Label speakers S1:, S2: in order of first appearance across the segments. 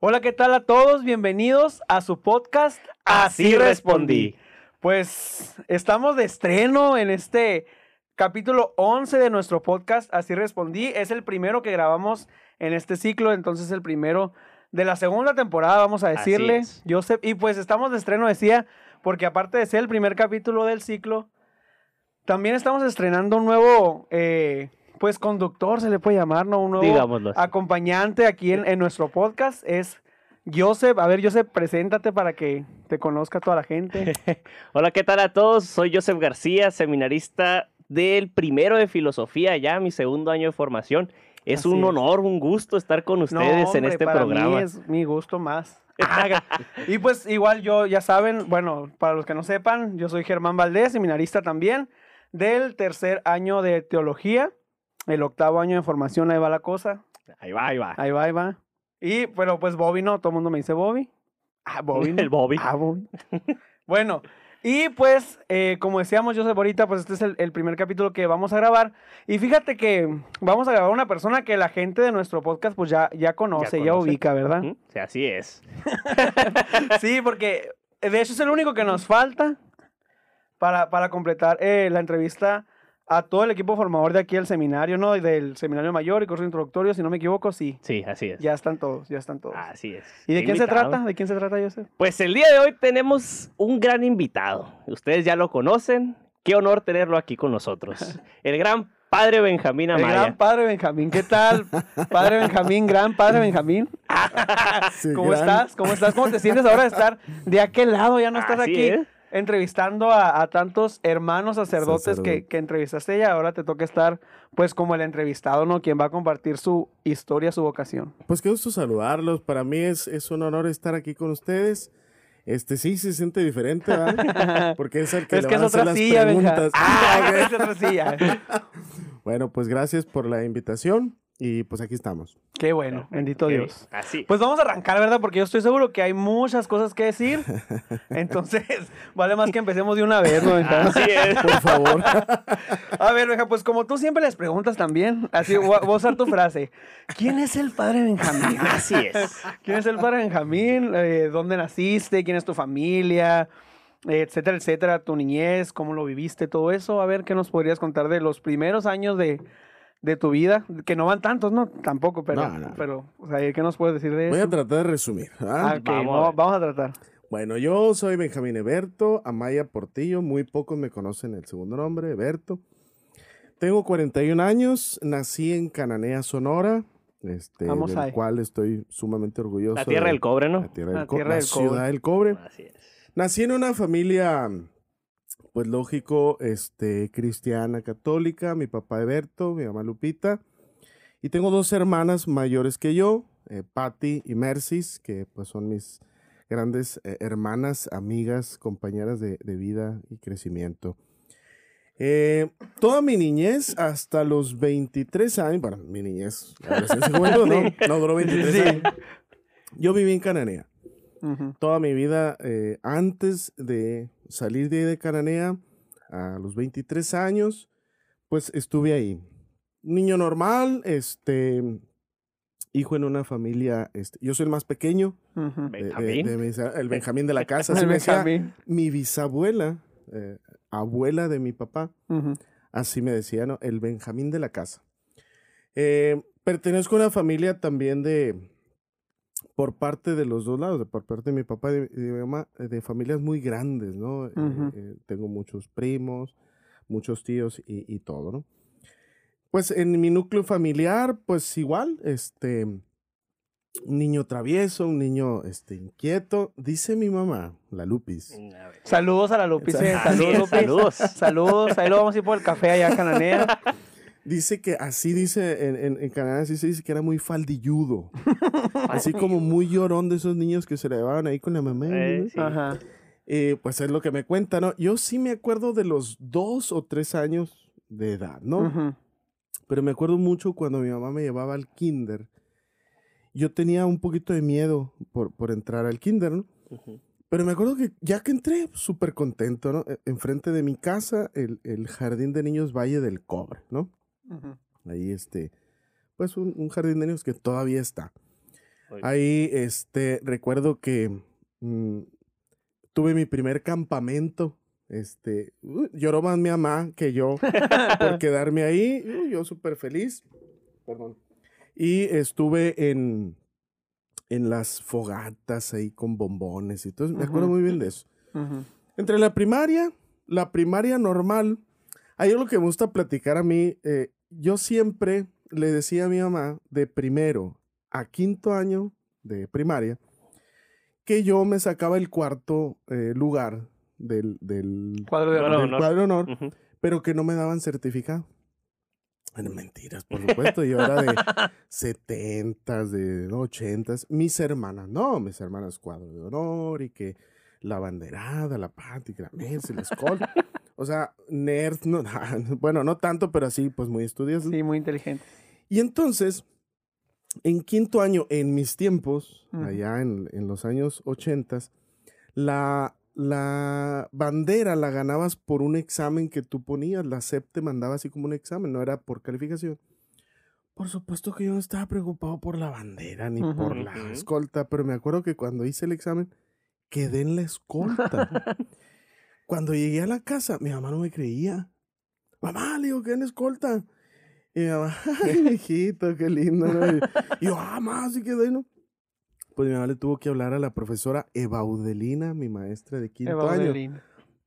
S1: Hola, ¿qué tal a todos? Bienvenidos a su podcast
S2: Así respondí.
S1: Pues estamos de estreno en este capítulo 11 de nuestro podcast Así respondí. Es el primero que grabamos en este ciclo, entonces el primero de la segunda temporada, vamos a decirle. Joseph, y pues estamos de estreno, decía, porque aparte de ser el primer capítulo del ciclo, también estamos estrenando un nuevo, eh, pues conductor, se le puede llamar, ¿no? Un nuevo
S2: Digámoslo así.
S1: acompañante aquí en, en nuestro podcast es Joseph. A ver, Joseph, preséntate para que te conozca toda la gente.
S2: Hola, ¿qué tal a todos? Soy Joseph García, seminarista del primero de filosofía, ya mi segundo año de formación. Es
S1: Así
S2: un honor, un gusto estar con
S1: No,
S2: ustedes en este
S1: para
S2: programa.
S1: Mí es mi gusto más. y pues igual yo, ya saben, bueno, para los que no sepan, yo soy Germán Valdés, seminarista también, del tercer año de teología, el octavo año de formación, ahí va la cosa,
S2: Ahí va, ahí va.
S1: ahí va, ahí va. Y, pero pues Bobby no, todo el mundo me dice Bobby. Ah, Bobby.
S2: El Bobby.
S1: Ah, Bobby. bueno, y pues, eh, como decíamos, Joseph, ahorita, pues este es el, el primer capítulo que vamos a grabar. Y fíjate que vamos a grabar una persona que la gente de nuestro podcast, pues ya, ya conoce, ya,
S2: conoce.
S1: ubica, ¿verdad?
S2: Ujú, sí, así es.
S1: sí, porque de hecho es el único que nos falta para, para completar eh, la entrevista a todo el equipo formador de aquí del seminario, ¿no? Del seminario mayor y curso introductorio, si no me equivoco, sí.
S2: Sí, así es.
S1: Ya están todos, ya están todos.
S2: Así es.
S1: ¿Y de
S2: Qué
S1: quién se trata? ¿De quién se trata, Joseph?
S2: Pues el día de hoy tenemos un gran invitado. Ustedes ya lo conocen. Qué honor tenerlo aquí con nosotros. El gran padre Benjamín
S1: El
S2: Amaya.
S1: gran padre Benjamín. ¿Qué tal? Padre Benjamín, gran padre Benjamín.
S3: Sí,
S1: ¿Cómo
S3: gran-
S1: estás? ¿Cómo estás? ¿Cómo te sientes ahora de estar de aquel lado? Ya no estás
S2: Así
S1: aquí
S2: es.
S1: Entrevistando a, a tantos hermanos sacerdotes que,
S3: Sacerdote.
S1: que entrevistaste y ahora te toca estar pues como el entrevistado, ¿no? Quien va a compartir su historia, su vocación.
S3: Pues qué gusto saludarlos. Para mí es, es un honor estar aquí con ustedes. Este sí se siente diferente, ¿verdad? Porque es el que
S1: es
S3: le
S1: que
S3: van
S1: es
S3: a hacer
S1: otra
S3: las
S1: silla,
S3: preguntas.
S1: Ah,
S3: Ah,
S1: es otra silla.
S3: Bueno, pues gracias por la invitación y pues aquí estamos.
S1: Qué bueno, bendito Dios.
S2: Así.
S1: Pues vamos a arrancar, ¿verdad? Porque yo estoy seguro que hay muchas cosas que decir. Entonces, vale más que empecemos de una vez, ¿no?
S2: Así es.
S3: Por favor.
S1: A ver, Benja, pues como tú siempre les preguntas también, así voy a usar tu frase. ¿Quién es el padre Benjamín?
S2: Así es.
S1: ¿Quién es el padre Benjamín? Eh, ¿Dónde naciste? ¿Quién es tu familia? Etcétera, etcétera. Tu niñez, cómo lo viviste, todo eso. A ver, ¿qué nos podrías contar de los primeros años de, de tu vida? Que no van tantos, ¿no? Tampoco, pero,
S3: No, no.
S1: pero o sea, ¿qué nos puedes decir de
S3: Voy
S1: eso?
S3: a tratar de resumir. ¿ah?
S1: Ah,
S2: Vamos a
S1: vamos, a tratar.
S3: Bueno, yo soy Benjamín Eberto, Amaya Portillo. Muy pocos me conocen el segundo nombre, Eberto. Tengo 41 años, nací en Cananea, Sonora, este,
S1: Vamos
S3: del
S1: ahí.
S3: cual estoy sumamente orgulloso.
S2: La tierra
S3: de-
S2: del cobre,
S3: La
S2: ¿no?
S3: tierra
S1: La
S3: del, co-
S1: tierra
S3: la
S1: del cobre.
S3: ciudad del cobre.
S2: Así es.
S3: Nací en una familia, pues lógico, este, cristiana católica, mi papá Eberto, mi mamá Lupita, y tengo dos hermanas mayores que yo, eh, Patty y Mercis, que pues son mis grandes eh, hermanas, amigas, compañeras de, de vida y crecimiento. Eh, toda mi niñez, hasta los 23 años, bueno, mi niñez, no, no duró 23
S1: Sí.
S3: años. Yo viví en Cananea toda mi vida eh, antes de salir de, ahí de Cananea a los 23 años, pues estuve ahí. Niño normal, este, hijo en una familia, este, yo soy el más pequeño,
S1: Ujú.
S3: de- de-
S2: Benjamín.
S3: de mis- el Benjamín de la casa,
S1: El Benjamín.
S3: mi bisabuela, eh, abuela de mi papá. Así me decía, ¿no? El Benjamín de la casa. Eh, pertenezco a una familia también de, por parte de los dos lados, de por parte de mi papá y de, de mi mamá, eh, de familias muy grandes, ¿no? Eh,
S1: Ujú.
S3: eh, tengo muchos primos, muchos tíos y, y todo, ¿no? Pues en mi núcleo familiar, pues igual, este, un niño travieso, un niño, este, inquieto, dice mi mamá, la Lupis.
S2: Ver.
S1: Saludos a la Lupis. eh, Saludos, Lupis.
S2: saludos.
S1: Saludos. Ahí lo vamos a ir por el café allá a Cananea.
S3: Dice que así dice, en, en, en Canadá así se dice que era muy faldilludo. así como muy llorón de esos niños que se le llevaban ahí con la mamá.
S2: Eh,
S3: ¿no?
S2: sí.
S1: Ajá.
S3: Eh, pues es lo que me cuenta, ¿no? Yo sí me acuerdo de los dos o tres años de edad, ¿no?
S1: Ujú.
S3: Pero me acuerdo mucho cuando mi mamá me llevaba al kinder. Yo tenía un poquito de miedo por, por entrar al kinder, ¿no? Pero me acuerdo que ya que entré, súper contento, ¿no? E- Enfrente de mi casa, el, el jardín de niños Valle del Cobre, ¿no? Ahí este, pues un, un jardín de niños que todavía está. Ahí, este, recuerdo que mm, tuve mi primer campamento. Este, uh, lloró más mi mamá que yo por quedarme ahí. Uh, yo súper feliz. Perdón. Y estuve en, en las fogatas ahí con bombones y todo. Me acuerdo muy bien de eso. Entre la primaria, la primaria normal, hay algo que me gusta platicar a mí. eh, yo siempre le decía a mi mamá de primero a quinto año de primaria que yo me sacaba el cuarto eh, lugar del, del,
S1: Cuadro de honor.
S3: del cuadro pero que no me daban certificado. Bueno, mentiras, por supuesto. Yo era de 70, de 80. Mis hermanas, no, mis hermanas cuadro de honor y que la banderada, la patria, la mesa, el escolta. O sea, nerd, no, bueno, no tanto, pero así, pues muy estudiosos.
S1: Sí, muy inteligente.
S3: Y entonces, en quinto año, en mis tiempos,
S1: Ujú.
S3: allá en, en los años ochentas, la, la bandera la ganabas por un examen que tú ponías. La SEP te mandaba así como un examen, no era por calificación. Por supuesto que yo no estaba preocupado por la bandera ni
S1: Ujú.
S3: por la escolta, pero me acuerdo que cuando hice el examen, quedé en la escolta. cuando llegué a la casa, mi mamá no me creía. Mamá, le digo, quedé en escolta. Y mi mamá, ay, hijito, qué lindo. ¿no? Y y yo, ah, más, sí quedé, ¿no? Pues mi mamá le tuvo que hablar a la profesora Ebaudelina, mi maestra de quinto
S1: Eva
S3: año,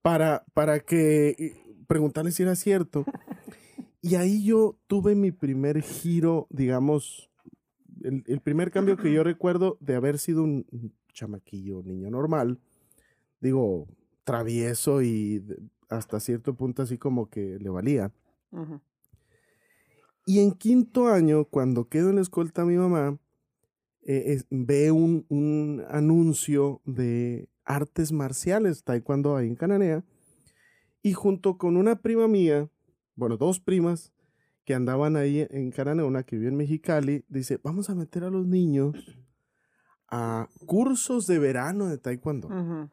S3: para, para que eh, preguntarle si era cierto. Y ahí yo tuve mi primer giro, digamos, el, el primer cambio que yo recuerdo de haber sido un chamaquillo, niño normal, digo, travieso y hasta cierto punto así como que le valía. Y en quinto año, cuando quedo en la escolta a mi mamá, eh, es- ve un, un anuncio de artes marciales, taekwondo ahí en Cananea, y junto con una prima mía, bueno, dos primas que andaban ahí en Cananea, una que vivía en Mexicali, dice, vamos a meter a los niños a cursos de verano de taekwondo.
S1: Ujú.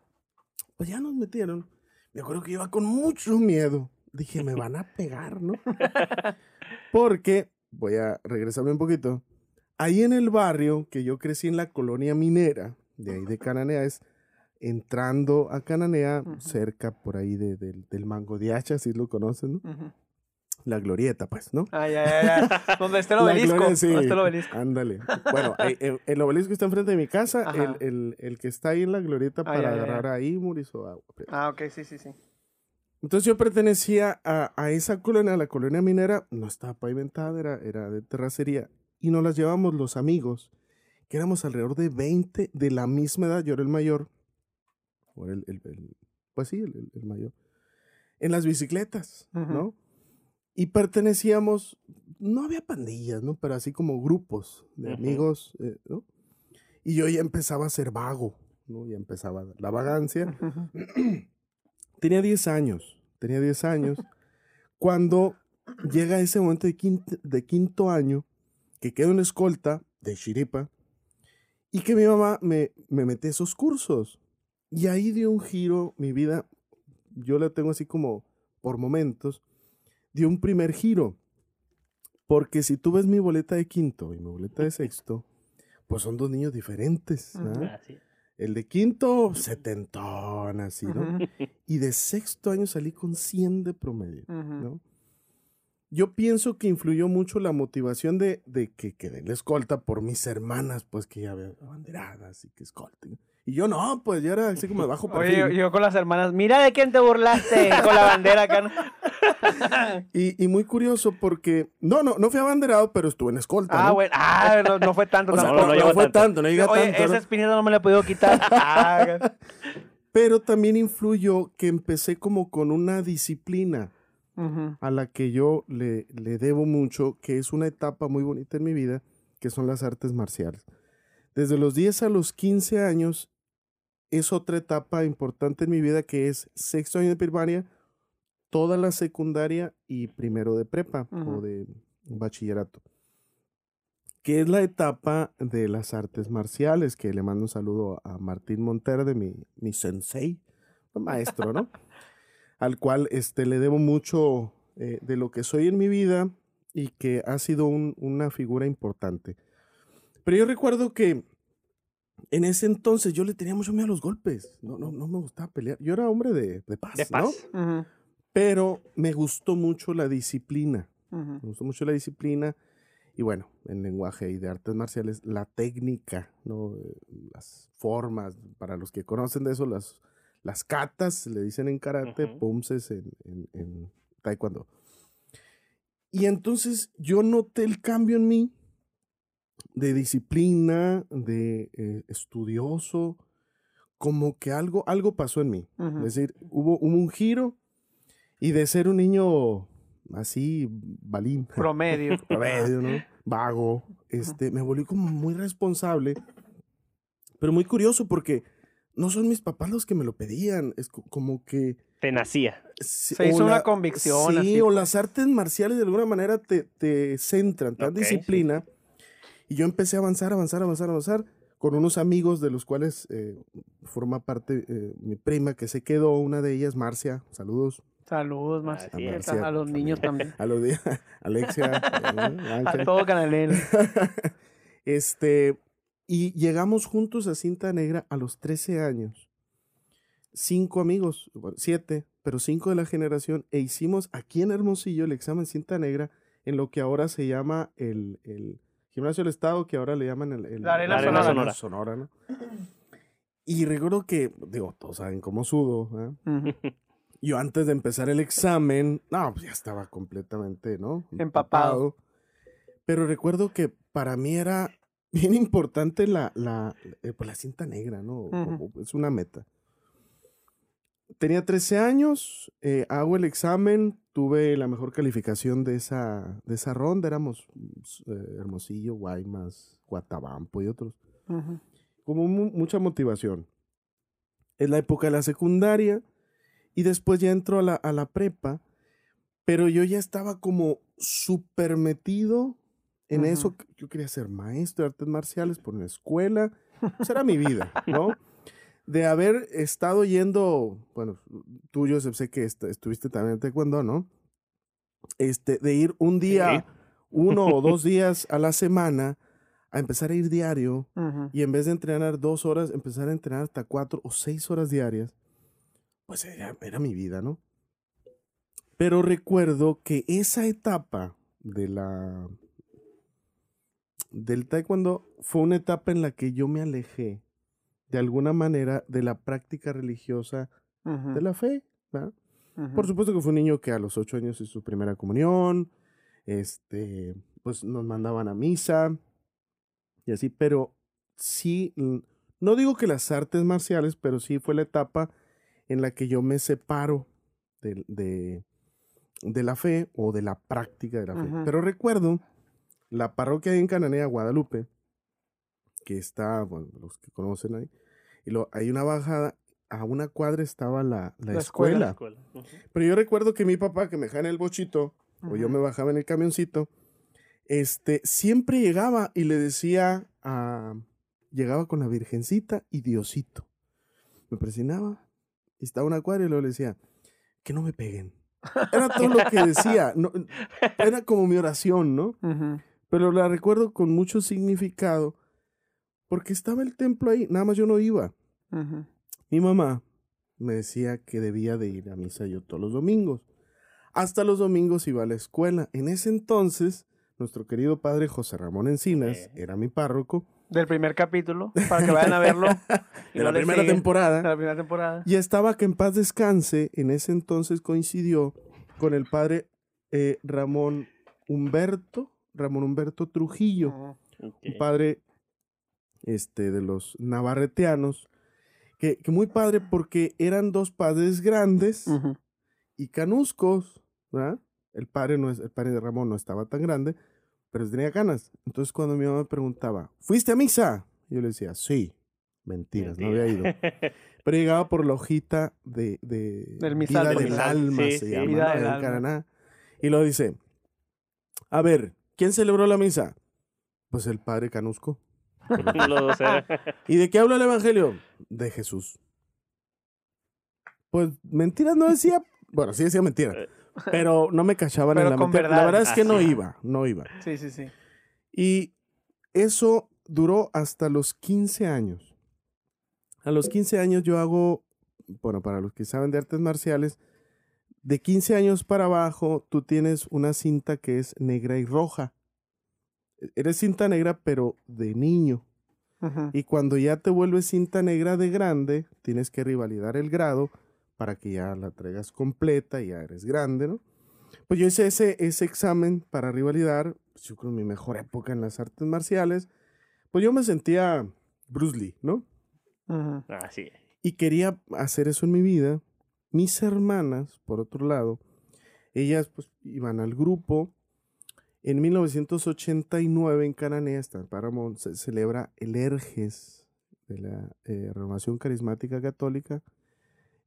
S3: Pues ya nos metieron. Me acuerdo que iba con mucho miedo. Dije, me van a pegar, ¿no? Porque, voy a regresarme un poquito. Ahí en el barrio, que yo crecí en la colonia minera, de ahí de Cananea, es entrando a Cananea, cerca por ahí de- del- del Mango de Hacha, si lo conocen, ¿no?
S1: Ujú.
S3: La glorieta, pues, ¿no?
S1: Ay, ay, ay, ay. Donde esté el obelisco.
S3: gloria, sí.
S1: Donde esté el obelisco.
S3: Ándale. Bueno, eh, eh, el obelisco está enfrente de mi casa. El, el- el que está ahí en la glorieta para agarrar ahí, Murizo Agua.
S1: Ah, ok, sí, sí, sí.
S3: Entonces yo pertenecía a, a esa colonia, a la colonia minera, no estaba pavimentada, era, era de terracería, y nos las llevamos los amigos, que éramos alrededor de 20 de la misma edad, yo era el mayor, o el, el- el- pues sí, el, el- el mayor, en las bicicletas,
S1: Ujú.
S3: ¿no? Y pertenecíamos, no había pandillas, ¿no? Pero así como grupos de amigos, eh, ¿no? Y yo ya empezaba a ser vago, ¿no? Ya empezaba la vagancia. Tenía 10 años, tenía 10 años, cuando llega ese momento de quinto, de quinto año, que quedo en escolta de Chiripa, y que mi mamá me, me mete a esos cursos. Y ahí dio un giro mi vida, yo la tengo así como por momentos, dio un primer giro. Porque si tú ves mi boleta de quinto y mi boleta de sexto, pues son dos niños diferentes. ¿verdad?
S2: Así es.
S3: El de quinto, setentón, así, ¿no? Y de sexto año salí con 100 de promedio. ¿no? Yo pienso que influyó mucho la motivación de, de que quedé en la escolta por mis hermanas, pues que ya había banderadas y que escolten. Y yo no, pues ya era así como de bajo perfil.
S1: Oye, yo, yo con las hermanas, mira de quién te burlaste con la bandera acá. ¿No?
S3: Y, y muy curioso porque, no, no, no fui abanderado, pero estuve en escolta.
S1: Ah,
S3: ¿no?
S1: bueno, ah, no, no fue tanto
S3: O sea,
S1: tampoco.
S3: no,
S2: llegó
S3: fue
S2: tanto.
S3: tanto, no llega
S1: Oye,
S3: tanto. ¿no?
S1: esa espinita no me la he podido quitar. Ah,
S3: Pero también influyó que empecé como con una disciplina.
S1: ujú.
S3: a la que yo le, le debo mucho, que es una etapa muy bonita en mi vida, que son las artes marciales. Desde los 10 a los 15 años es otra etapa importante en mi vida que es sexto año de primaria, toda la secundaria y primero de prepa o de bachillerato. Que es la etapa de las artes marciales, que le mando un saludo a Martín Monterde, mi, mi sensei, maestro, ¿no? al cual este, le debo mucho eh, de lo que soy en mi vida y que ha sido un- una figura importante. Pero yo recuerdo que en ese entonces yo le tenía mucho miedo a los golpes. No, no, no me gustaba pelear. Yo era hombre de, de paz,
S2: De
S3: ¿no?
S1: Ujú,
S3: Pero me gustó mucho la disciplina. Me gustó mucho la disciplina. Y bueno, en lenguaje y de artes marciales, la técnica, ¿no? Eh, las formas, para los que conocen de eso, las, las katas, le dicen en karate,
S2: Ujú.
S3: pumses en, en- en taekwondo. Y entonces yo noté el cambio en mí de disciplina, de eh, estudioso, como que algo, algo pasó en mí. Es decir, hubo, hubo un giro y de ser un niño así, balín,
S1: Promedio.
S3: promedio, ¿no? Vago, este, me volví como muy responsable, pero muy curioso porque no son mis papás los que me lo pedían, es co- como que...
S2: Te nacía.
S3: Se
S1: Se hizo una convicción,
S3: Sí,
S1: así.
S3: o las artes marciales de alguna manera te, te centran, te dan
S2: Ok,
S3: disciplina. Y yo empecé a avanzar, avanzar, avanzar, avanzar con unos amigos de los cuales eh, forma parte eh, mi prima que se quedó, una de ellas, Marcia, saludos.
S1: Saludos, más.
S3: Es.
S1: A los niños también.
S3: A los de Alexia, eh,
S1: A todo Canalén.
S3: este, y llegamos juntos a Cinta Negra a los 13 años. Cinco amigos, bueno, siete, pero cinco de la generación, e hicimos aquí en Hermosillo el examen Cinta Negra en lo que ahora se llama el, el Gimnasio del Estado, que ahora le llaman el, el-
S1: La Arena
S2: La Arena
S3: Sonora.
S2: Sonora.
S3: ¿no? Y recuerdo que, digo, todos saben cómo sudo, ¿eh? Yo antes de empezar el examen, no, pues ya estaba completamente, ¿no?
S1: Empapado.
S3: Pero recuerdo que para mí era bien importante la, la, eh, pues la cinta negra, ¿no?
S1: Ujú.
S3: Como- Es una meta. Tenía 13 años, eh, hago el examen, tuve la mejor calificación de esa, de esa ronda, éramos mm, eh, Hermosillo, Guaymas, Guatabampo y otros
S1: Ujú.
S3: como mu- mucha motivación. Es la época de la secundaria y después ya entro a la, a la prepa, pero yo ya estaba como súper metido en eso. Yo quería ser maestro de artes marciales por una escuela. Esa era mi vida, ¿no? De haber estado yendo, bueno, tú, yo sé que est- estuviste también en taekwondo, ¿no? Este, de ir un día, uno o dos días a la semana a empezar a ir diario y en vez de entrenar dos horas, empezar a entrenar hasta cuatro o seis horas diarias, pues era, era mi vida, ¿no? Pero recuerdo que esa etapa de la del taekwondo fue una etapa en la que yo me alejé de alguna manera de la práctica religiosa de la fe. Por supuesto que fue un niño que a los ocho años hizo su primera comunión, este, pues nos mandaban a misa y así, pero sí, no digo que las artes marciales, pero sí fue la etapa en la que yo me separo de, de, de la fe o de la práctica de la fe.
S1: Ujú.
S3: Pero recuerdo la parroquia en Cananea, Guadalupe, que está, bueno, los que conocen ahí, y lo, hay una bajada, a una cuadra estaba la, la
S1: La
S3: escuela.
S1: escuela.
S2: Escuela. Ujú.
S3: Pero yo recuerdo que mi papá, que me dejaba en el bochito, o yo me bajaba en el camioncito, este, siempre llegaba y le decía a... Llegaba con la Virgencita y Diosito. Me presionaba, y estaba una cuadra y luego le decía, que no me peguen. Era todo lo que decía. no- era como mi oración, ¿no? Pero la recuerdo con mucho significado, porque estaba el templo ahí, nada más yo no iba. Mi mamá me decía que debía de ir a misa yo todos los domingos. Hasta los domingos iba a la escuela. En ese entonces, nuestro querido padre José Ramón Encinas era mi párroco
S1: Del primer capítulo, para que vayan a verlo. y
S3: de
S1: no
S3: la primera
S1: siguen. De
S3: temporada.
S1: la primera temporada.
S3: Y estaba que en paz descanse. En ese entonces coincidió con el padre eh, Ramón Humberto, Ramón Humberto Trujillo.
S2: Ok.
S3: un padre este, de los navarreteanos, que, que muy padre porque eran dos padres grandes y canuscos, ¿verdad? El padre, no es, el padre de Ramón no estaba tan grande, pero tenía ganas. Entonces cuando mi mamá me preguntaba, ¿fuiste a misa? Yo le decía, sí. Mentiras, no había ido. Pero llegaba por la hojita de, de
S1: Del misal,
S3: vida
S1: del
S3: del
S1: misal.
S3: alma,
S2: Sí,
S3: se
S2: sí.
S3: llama,
S1: Vida
S3: ¿no?
S1: del alma.
S3: Caraná. Y luego dice, a ver, ¿quién celebró la misa? Pues el padre Canusco. ¿Y de qué habla el evangelio? De Jesús. Pues mentiras no decía, bueno, sí decía mentiras,
S2: Eh.
S3: Pero no me cachaban
S1: Pero
S3: en la
S1: con
S3: mentira. La
S1: verdad.
S3: verdad es que no iba, no iba.
S1: Sí, sí, sí.
S3: Y eso duró hasta los 15 años. A los 15 años yo hago, bueno, para los que saben de artes marciales, de 15 años para abajo tú tienes una cinta que es negra y roja. Eres cinta negra pero de niño. Y cuando ya te vuelves cinta negra de grande, tienes que rivalidar el grado para que ya la traigas completa y ya eres grande, ¿no? Pues yo hice ese, ese examen para rivalidar, pues yo creo mi mejor época en las artes marciales. Pues yo me sentía Bruce Lee, ¿no?
S1: Ujú.
S2: Así.
S3: Y quería hacer eso en mi vida. Mis hermanas, por otro lado, ellas pues iban al grupo. En 1989 en Cananea, está en Paramount, se celebra el Erges de la eh, Renovación Carismática Católica.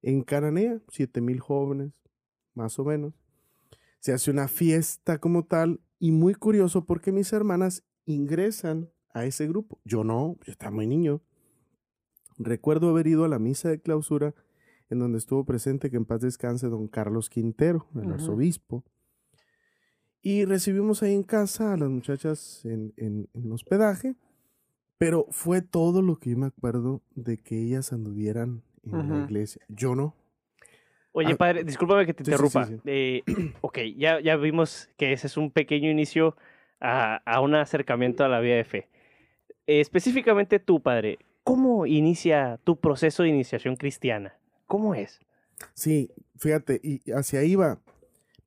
S3: En Cananea, 7000 jóvenes, más o menos. Se hace una fiesta como tal y muy curioso porque mis hermanas ingresan a ese grupo. Yo no, yo estaba muy niño. Recuerdo haber ido a la misa de clausura en donde estuvo presente, que en paz descanse, don Carlos Quintero, el arzobispo. Y recibimos ahí en casa a las muchachas en, en- en hospedaje, pero fue todo lo que yo me acuerdo de que ellas anduvieran en la iglesia. Yo no.
S2: Oye,
S3: Ah,
S2: padre, discúlpame que te
S3: sí, sí, sí,
S2: interrumpa.
S3: sí.
S2: Eh, ok, ya, ya vimos que ese es un pequeño inicio a, a un acercamiento a la vida de fe. Eh, específicamente tú, padre, ¿cómo inicia tu proceso de iniciación cristiana? ¿Cómo es?
S3: Sí, fíjate, y hacia ahí va,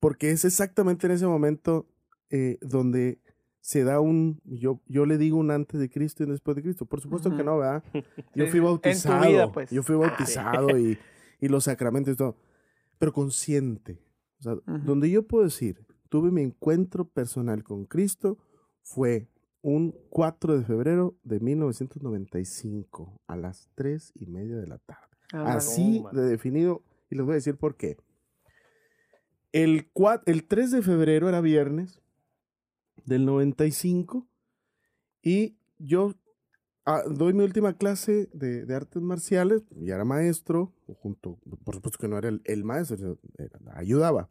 S3: porque es exactamente en ese momento eh, donde se da un, yo, yo le digo un antes de Cristo y un después de Cristo. Por supuesto que no, ¿verdad? Yo fui
S1: sí. En tu
S3: bautizado,
S1: vida, pues.
S3: yo fui
S2: Ah, sí.
S3: bautizado y, y los sacramentos y todo, pero consciente. O sea, donde yo puedo decir, tuve mi encuentro personal con Cristo fue un 4 de febrero de 1995 a las 3 y media de la tarde.
S1: Ah,
S3: Así de definido, y les voy a decir por qué. El, cua- el 3 de febrero era viernes del 95 y yo ah, doy mi última clase de, de artes marciales, ya era maestro, junto, por supuesto que no era el, el maestro, era- ayudaba.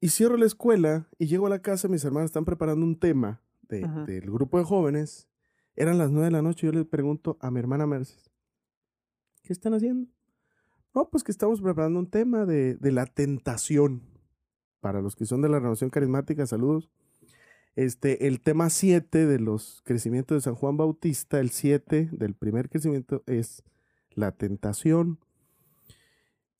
S3: Y cierro la escuela y llego a la casa, mis hermanos están preparando un tema de- del grupo de jóvenes. Eran las 9 de la noche yo le pregunto a mi hermana Mercedes, ¿qué están haciendo? No, pues que estamos preparando un tema de, de la tentación. Para los que son de la renovación carismática, saludos. Este, el tema 7 de los crecimientos de San Juan Bautista, el 7 del primer crecimiento es la tentación.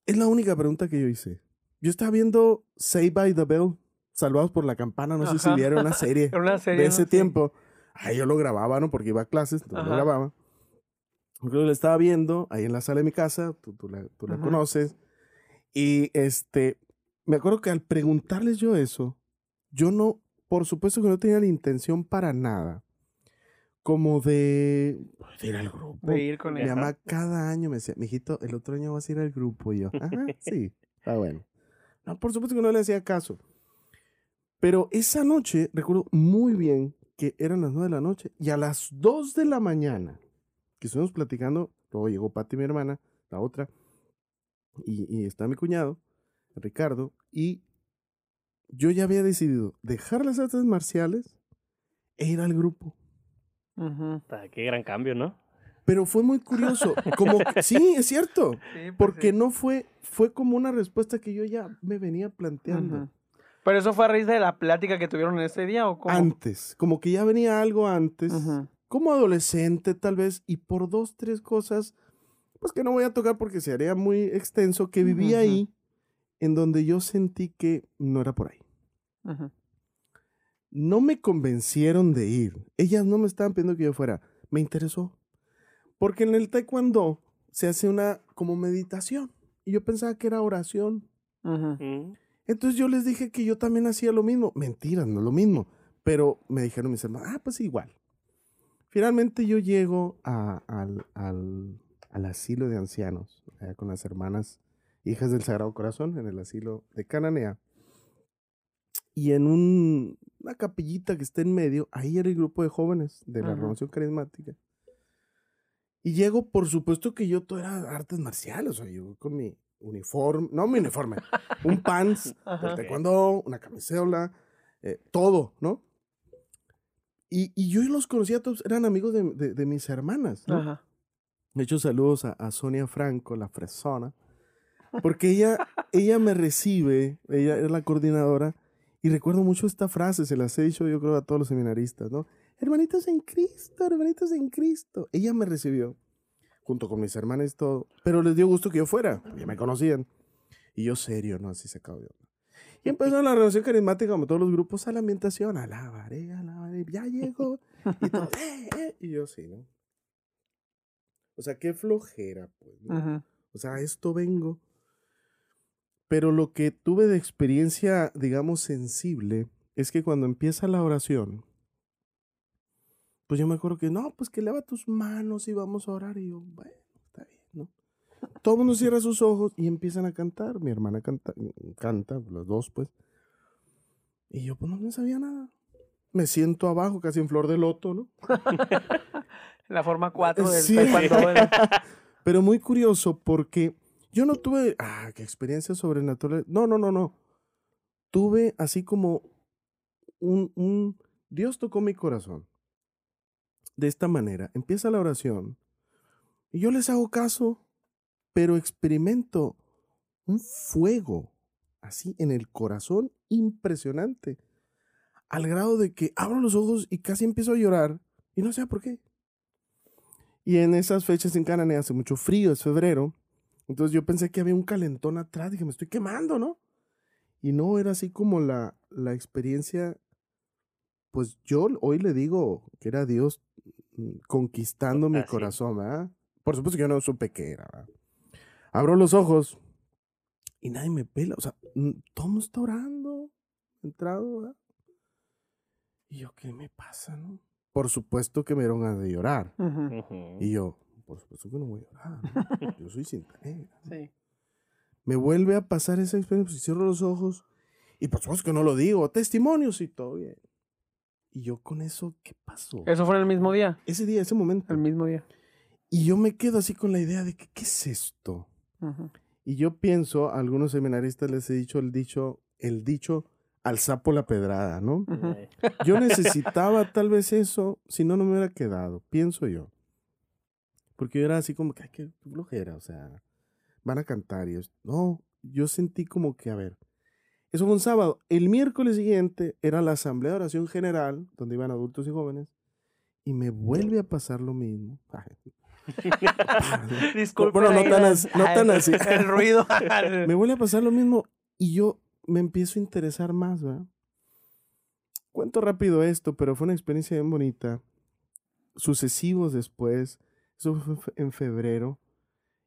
S3: Es la única pregunta que yo hice. Yo estaba viendo Say by the Bell, Salvados por la Campana, no sé si
S1: Ajá.
S3: vieron una serie
S1: una serie.
S3: de
S1: ¿no?
S3: ese
S1: Sí.
S3: tiempo. Ahí yo lo grababa, ¿no? Porque iba a clases, entonces lo
S1: Ajá.
S3: grababa. Yo lo estaba viendo ahí en la sala de mi casa, tú, tú la, tú la
S1: Ajá.
S3: conoces. Y este, me acuerdo que al preguntarles yo eso, yo no, por supuesto que no tenía la intención para nada, como de, de ir al grupo.
S1: De ir con
S3: Mi
S1: ella.
S3: mamá cada año me decía, mijito, el otro año vas a ir al grupo. Y yo, ajá, sí, está bueno. No, por supuesto que no le hacía caso. Pero esa noche, recuerdo muy bien que eran las nueve de la noche y a las 2 de la mañana, que estuvimos platicando, luego llegó Pati, mi hermana, la otra, y, y está mi cuñado, Ricardo, y yo ya había decidido dejar las artes marciales e ir al grupo.
S2: Ah, Qué gran cambio, ¿no?
S3: Pero fue muy curioso, como que- sí, es cierto,
S1: Sí, pues
S3: porque
S1: sí.
S3: no fue, fue como una respuesta que yo ya me venía planteando.
S1: Pero eso fue a raíz de la plática que tuvieron en ese día o cómo?
S3: Antes, como que ya venía algo antes, como adolescente tal vez, y por dos, tres cosas, pues que no voy a tocar porque se haría muy extenso, que viví ahí, en donde yo sentí que no era por ahí. No me convencieron de ir. Ellas no me estaban pidiendo que yo fuera. Me interesó. Porque en el taekwondo se hace una como meditación. Y yo pensaba que era oración.
S2: Mm.
S3: Entonces yo les dije que yo también hacía lo mismo. Mentira, no es lo mismo. Pero me dijeron mis hermanos, ah, pues igual. Finalmente yo llego a- al, al- al asilo de ancianos, allá con las hermanas hijas del Sagrado Corazón, en el asilo de Cananea. Y en un- una capillita que está en medio, ahí era el grupo de jóvenes de la
S1: Ajá.
S3: renovación carismática. Y llego, por supuesto que yo todo era artes marciales, o sea, yo con mi uniforme, no mi uniforme, un pants del taekwondo, una camisola, eh, todo, ¿no? Y, y yo los conocía a todos, eran amigos de, de- de mis hermanas, ¿no?
S1: Ajá.
S3: De hecho, saludos a, a Sonia Franco, la fresona, porque ella, ella me recibe, ella es la coordinadora, y recuerdo mucho esta frase, se las he dicho yo creo a todos los seminaristas, ¿no? Hermanitos en Cristo, hermanitos en Cristo. Ella me recibió, junto con mis hermanas y todo, pero les dio gusto que yo fuera, porque me conocían. Y yo serio, ¿no? Así se acabó. Y empezó la relación carismática como todos los grupos a la ambientación, alabaré, alabaré, ya llegó. Y, todo, eh, eh, y yo sí, ¿no? O sea, qué flojera, pues. ¿no? O sea, a esto vengo. Pero lo que tuve de experiencia, digamos, sensible, es que cuando empieza la oración, pues yo me acuerdo que, no, pues que lava tus manos y vamos a orar. Y yo, bueno, está bien, ¿no? Todo el mundo cierra sus ojos y empiezan a cantar. Mi hermana canta, canta, los dos, pues. Y yo, pues no, no sabía nada. Me siento abajo, casi en flor de loto, ¿no?
S1: La forma 4 del
S3: Sí. Pero muy curioso porque yo no tuve, ah, qué experiencia sobrenatural. No, no, no, no. Tuve así como un, un, Dios tocó mi corazón. De esta manera, empieza la oración y yo les hago caso, pero experimento un fuego así en el corazón impresionante. Al grado de que abro los ojos y casi empiezo a llorar y no sé por qué. Y en esas fechas en Cananea hace mucho frío, es febrero. Entonces yo pensé que había un calentón atrás, dije, me estoy quemando, ¿no? Y no, era así como la, la experiencia, pues yo hoy le digo que era Dios mm, conquistando mi corazón, ¿verdad? Por supuesto que yo no supe qué era, ¿verdad? Abro los ojos y nadie me pela, o sea, mm, todo mundo está orando, entrado, ¿verdad? Y yo, ¿qué me pasa, no? Por supuesto que me dieron ganas de llorar. Y yo, por supuesto que no voy a llorar. ¿no? Yo soy cinta negra. ¿no?
S1: Sí.
S3: Me vuelve a pasar esa experiencia, pues, cierro los ojos y por supuesto que no lo digo, testimonios y todo bien. Y yo con eso, ¿qué pasó?
S1: Eso fue en el mismo día.
S3: Ese día, ese momento.
S1: El mismo día.
S3: Y yo me quedo así con la idea de que, ¿qué es esto? Y yo pienso, a algunos seminaristas les he dicho el dicho, el dicho, al sapo la pedrada, ¿no? Yo necesitaba tal vez eso, si no, no me hubiera quedado, pienso yo. Porque yo era así como que, ay, qué flojera, o sea, van a cantar y yo, no, yo sentí como que, a ver, eso fue un sábado. El miércoles siguiente era la asamblea de oración general, donde iban adultos y jóvenes, y me vuelve a pasar lo mismo. Ay,
S1: Disculpen
S3: Bueno, no
S1: ahí
S3: tan
S1: la-
S3: así- no tan así.
S1: El ruido.
S3: me vuelve a pasar lo mismo y yo me empiezo a interesar más, ¿verdad? Cuento rápido esto, pero fue una experiencia bien bonita. Sucesivos después, eso fue en febrero.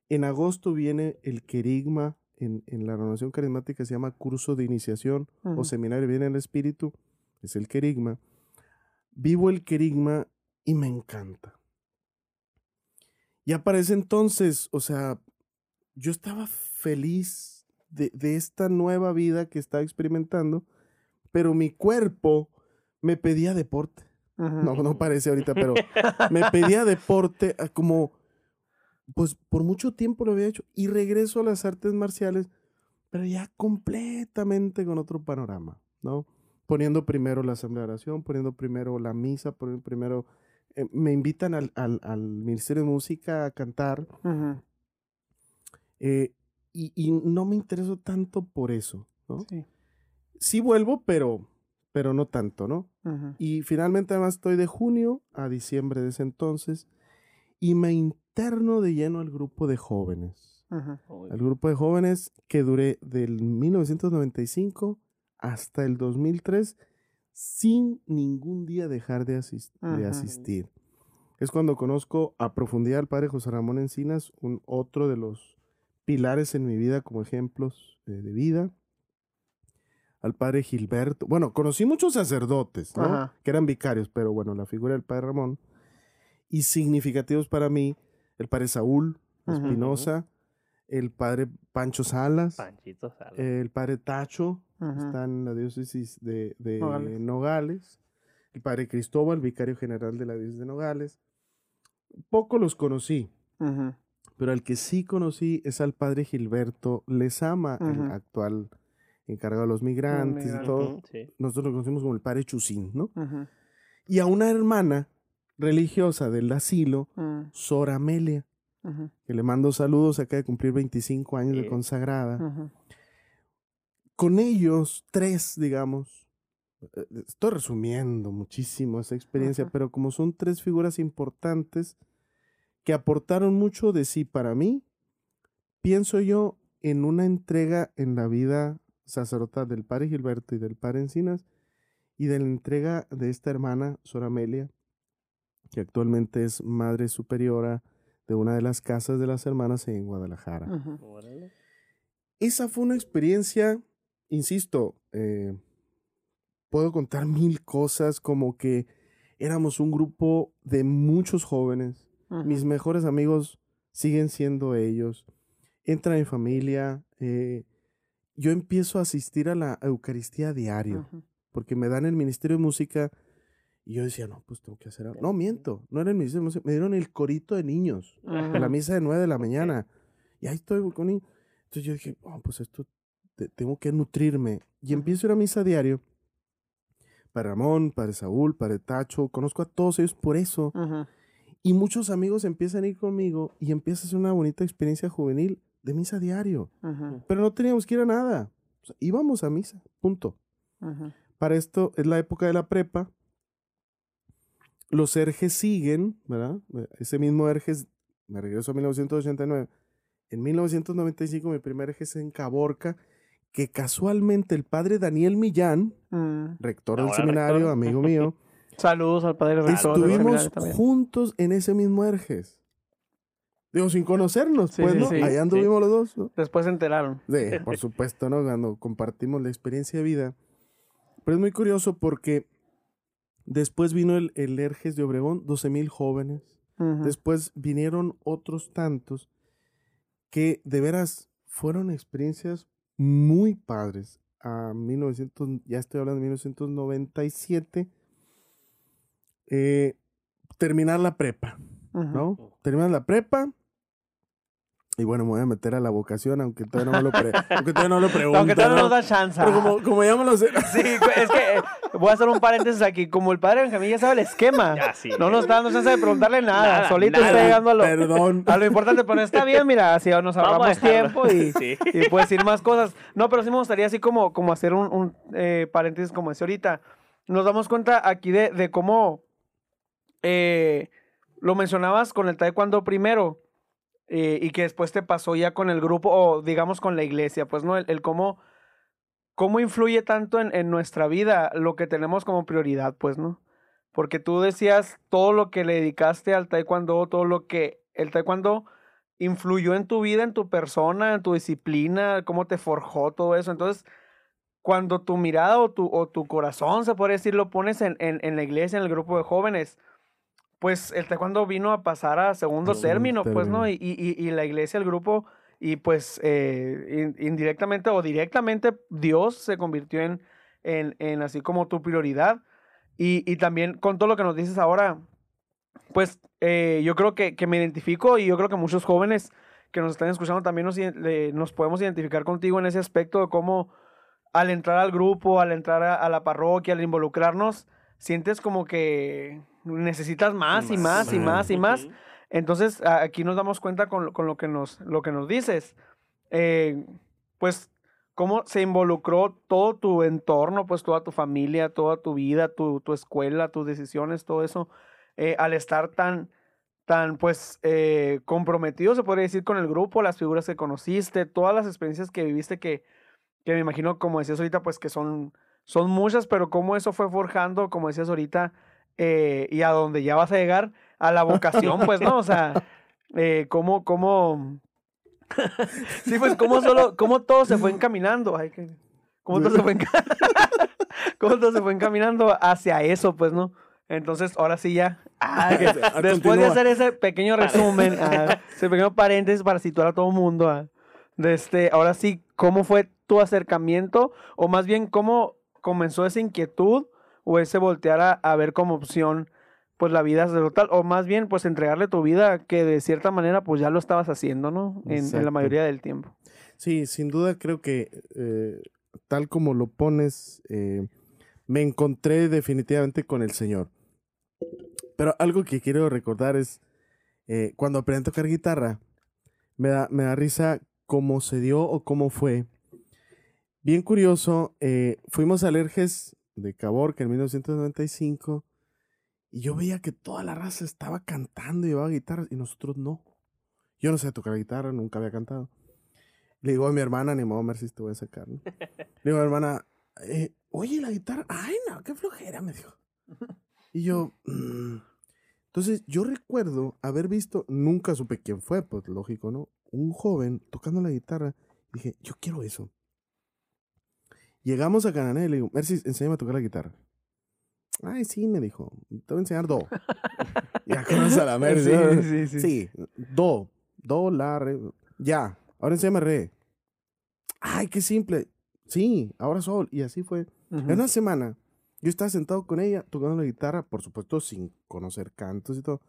S3: En agosto viene el querigma en, en la renovación carismática, se llama curso de iniciación o seminario viene el espíritu, es el querigma. Vivo el querigma y me encanta. Ya para ese entonces, o sea, yo estaba feliz de, de esta nueva vida que estaba experimentando, pero mi cuerpo me pedía deporte. No, no parece ahorita, pero me pedía deporte ah, como, pues por mucho tiempo lo había hecho y regreso a las artes marciales, pero ya completamente con otro panorama, ¿no? Poniendo primero la asamblea de oración, poniendo primero la misa, poniendo primero, eh, me invitan al, al, al Ministerio de Música a cantar eh, y, y no me intereso tanto por eso, ¿no?
S1: Sí.
S3: Sí vuelvo, pero, pero no tanto, ¿no? Y finalmente además estoy de junio a diciembre de ese entonces y me interno de lleno al grupo de jóvenes.
S2: Uy.
S3: Al grupo de jóvenes que duré del 1995 hasta el 2003 sin ningún día dejar de, asistir. Es cuando conozco a profundidad al padre José Ramón Encinas, un otro de los pilares en mi vida como ejemplos eh, de vida. Al padre Gilberto. Bueno, conocí muchos sacerdotes, ¿no?
S1: Ajá.
S3: Que eran vicarios, pero bueno, la figura del padre Ramón. Y significativos para mí, el padre Saúl. Espinosa, el padre Pancho Salas,
S2: Panchito Salas.
S3: el padre Tacho,
S1: Ujú.
S3: está en la diócesis de, de
S1: Nogales.
S3: Nogales. el padre Cristóbal, vicario general de la diócesis de Nogales. Poco los conocí, pero al que sí conocí es al padre Gilberto Lezama, el actual encargado de los migrantes y todo.
S2: Sí.
S3: Nosotros lo conocimos como el padre Chusín, ¿no? Y a una hermana religiosa del asilo,
S1: Mm.
S3: Sor Amelia. Que le mando saludos, acaba de cumplir 25 años de
S2: Bien.
S3: consagrada. Con ellos, tres, digamos, eh, estoy resumiendo muchísimo esa experiencia, pero como son tres figuras importantes que aportaron mucho de sí para mí, pienso yo en una entrega en la vida sacerdotal del padre Gilberto y del padre Encinas y de la entrega de esta hermana, Sor Amelia, que actualmente es madre superiora de una de las casas de las hermanas en Guadalajara. Esa fue una experiencia, insisto, eh, puedo contar mil cosas como que éramos un grupo de muchos jóvenes. Mis mejores amigos siguen siendo ellos. Entra mi familia. eh, yo empiezo a asistir a la Eucaristía diario porque me dan el Ministerio de Música y yo decía, no, pues tengo que hacer algo. No, miento, no era el Ministerio de Música, me dieron el corito de niños de la misa de 9 de la mañana. Y ahí estoy con él. Entonces yo dije, "Oh, pues esto te- tengo que nutrirme. Y empiezo a ir a misa diario. Padre Ramón, Padre Saúl, Padre Tacho, conozco a todos ellos por eso. Y muchos amigos empiezan a ir conmigo y empieza a ser una bonita experiencia juvenil de misa diario. Pero no teníamos que ir a nada. O sea, íbamos a misa, punto. Para esto es la época de la prepa. Los erges siguen, ¿verdad? Ese mismo erges, me regreso a 1989. En 1995 mi primer erges en Caborca, que casualmente el padre Daniel Millán,
S1: Mm.
S3: rector del
S2: Ahora
S3: seminario,
S2: rector.
S3: amigo mío,
S1: Saludos al padre rector del
S3: estuvimos juntos en ese mismo erges. Digo, sin conocernos,
S1: Sí,
S3: pues,
S1: sí,
S3: ¿no?
S1: sí,
S3: Allá anduvimos los dos, ¿no?
S1: Después se enteraron.
S3: Sí, por supuesto, ¿no? Cuando compartimos la experiencia de vida. Pero es muy curioso porque después vino el, el Erges de Obregón, 12 mil jóvenes. Después vinieron otros tantos que de veras fueron experiencias muy padres. A 1900, ya estoy hablando de 1997, eh, terminar la prepa.
S1: Ujú.
S3: ¿no? Terminas la prepa. Y bueno, me voy a meter a la vocación, aunque todavía no me lo, pre- aunque todavía no lo pregunto.
S1: Aunque todavía no
S3: ¿no?
S1: nos da chance.
S3: Pero como, como ya me lo sé.
S1: Sí, es que eh, voy a hacer un paréntesis aquí. Como el padre Benjamín ya sabe el esquema,
S2: Ya, sí.
S1: no nos está dando chance de preguntarle nada.
S2: Nada,
S1: Solito
S2: nada.
S1: está llegando a lo,
S3: Perdón.
S1: a lo importante, pero está bien, mira, así nos ahorramos tiempo y,
S2: Sí.
S1: y puedes decir más cosas. No, pero sí me gustaría así como, como hacer un, un, eh, paréntesis como decía ahorita. Nos damos cuenta aquí de, de cómo eh, lo mencionabas con el taekwondo primero eh, y que después te pasó ya con el grupo o digamos con la iglesia, pues no, el, cómo, cómo influye tanto en, en nuestra vida lo que tenemos como prioridad, pues no. Porque tú decías todo lo que le dedicaste al taekwondo, todo lo que el taekwondo influyó en tu vida, en tu persona, en tu disciplina, cómo te forjó todo eso. Entonces, cuando tu mirada o tu, o tu corazón, se puede decir, lo pones en, en, en la iglesia, en el grupo de jóvenes, pues el taekwondo vino a pasar a segundo término, pues, ¿no? Y, y, y- la iglesia, el grupo, y pues eh, in- indirectamente o directamente Dios se convirtió en, en, en así como tu prioridad. Y, y también con todo lo que nos dices ahora, pues eh, yo creo que, que me identifico y yo creo que muchos jóvenes que nos están escuchando también nos, le- nos podemos identificar contigo en ese aspecto de cómo al entrar al grupo, al entrar a, a la parroquia, al involucrarnos, sientes como que necesitas más y más y más y más.
S2: Ujú.
S1: Entonces, a- aquí nos damos cuenta con, lo- con lo, que nos, lo que nos dices. Eh, pues, cómo se involucró todo tu entorno, pues toda tu familia, toda tu vida, tu, tu escuela, tus decisiones, todo eso, eh, al estar tan, tan, pues, eh, comprometido, se podría decir, con el grupo, las figuras que conociste, todas las experiencias que viviste que, que me imagino, como decías ahorita, pues que son, son muchas, pero cómo eso fue forjando, como decías ahorita, eh, y a donde ya vas a llegar, a la vocación, pues, ¿no? O sea, eh, cómo, cómo... sí, pues, cómo solo, cómo todo se fue encaminando. Ay, que- cómo todo se fue, cómo todo se fue encaminando hacia eso, pues, ¿no? Entonces, ahora sí ya. ah,
S3: Ah,
S1: después de hacer ese pequeño resumen, ah, ese pequeño paréntesis para situar a todo el mundo, ah, de este, ahora sí, ¿cómo fue tu acercamiento? O más bien, ¿cómo comenzó esa inquietud o ese voltear a, a ver como opción, pues, la vida sacerdotal? O más bien, pues, entregarle tu vida, que de cierta manera, pues, ya lo estabas haciendo, ¿no? En, en la mayoría del tiempo.
S3: Sí, sin duda creo que eh, tal como lo pones, eh, me encontré definitivamente con el Señor. Pero algo que quiero recordar es, eh, cuando aprendí a tocar guitarra, me da, me da risa cómo se dio o cómo fue. Bien curioso, fuimos a Alerges de Caborca en 1995 y yo veía que toda la raza estaba cantando y llevaba guitarras y nosotros no. Yo no sé tocar guitarra, nunca había cantado. Le digo a mi hermana, ni modo, si te voy a sacar. ¿no? Le digo a mi hermana, eh, oye, la guitarra, ay, no, qué flojera, me dijo. Y yo, "Mm". entonces yo recuerdo haber visto, nunca supe quién fue, pues lógico, ¿no? Un joven tocando la guitarra. Dije, yo quiero eso. Llegamos a Canané y le digo, Mercy, enséñame a tocar la guitarra. Ay, sí, me dijo, te voy a enseñar do. ya conoces a la Mercy.
S1: sí, sí, sí.
S3: Sí, do, do, la, re. Ya, ahora enséñame re. Ay, qué simple. Sí, ahora sol. Y así fue.
S1: Ujú.
S3: En una semana, yo estaba sentado con ella tocando la guitarra, por supuesto sin conocer cantos y todo,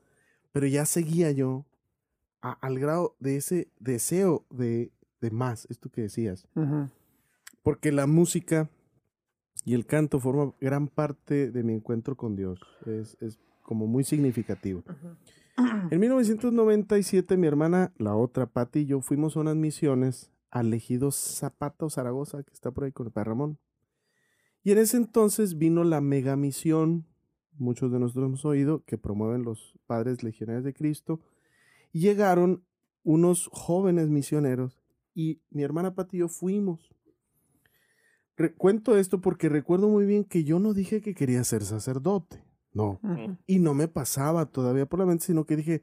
S3: pero ya seguía yo a- al grado de ese deseo de, de más, esto que decías.
S1: Ujú.
S3: Porque la música y el canto forman gran parte de mi encuentro con Dios. Es, es como muy significativo. En 1997, mi hermana, la otra Pati y yo fuimos a unas misiones al ejido Zapata o Zaragoza, que está por ahí con el Padre Ramón. Y en ese entonces vino la mega misión, muchos de nosotros hemos oído, que promueven los padres legionarios de Cristo. Y llegaron unos jóvenes misioneros y mi hermana Pati y yo fuimos. Cuento esto porque recuerdo muy bien que yo no dije que quería ser sacerdote. No. Y no me pasaba todavía por la mente, sino que dije,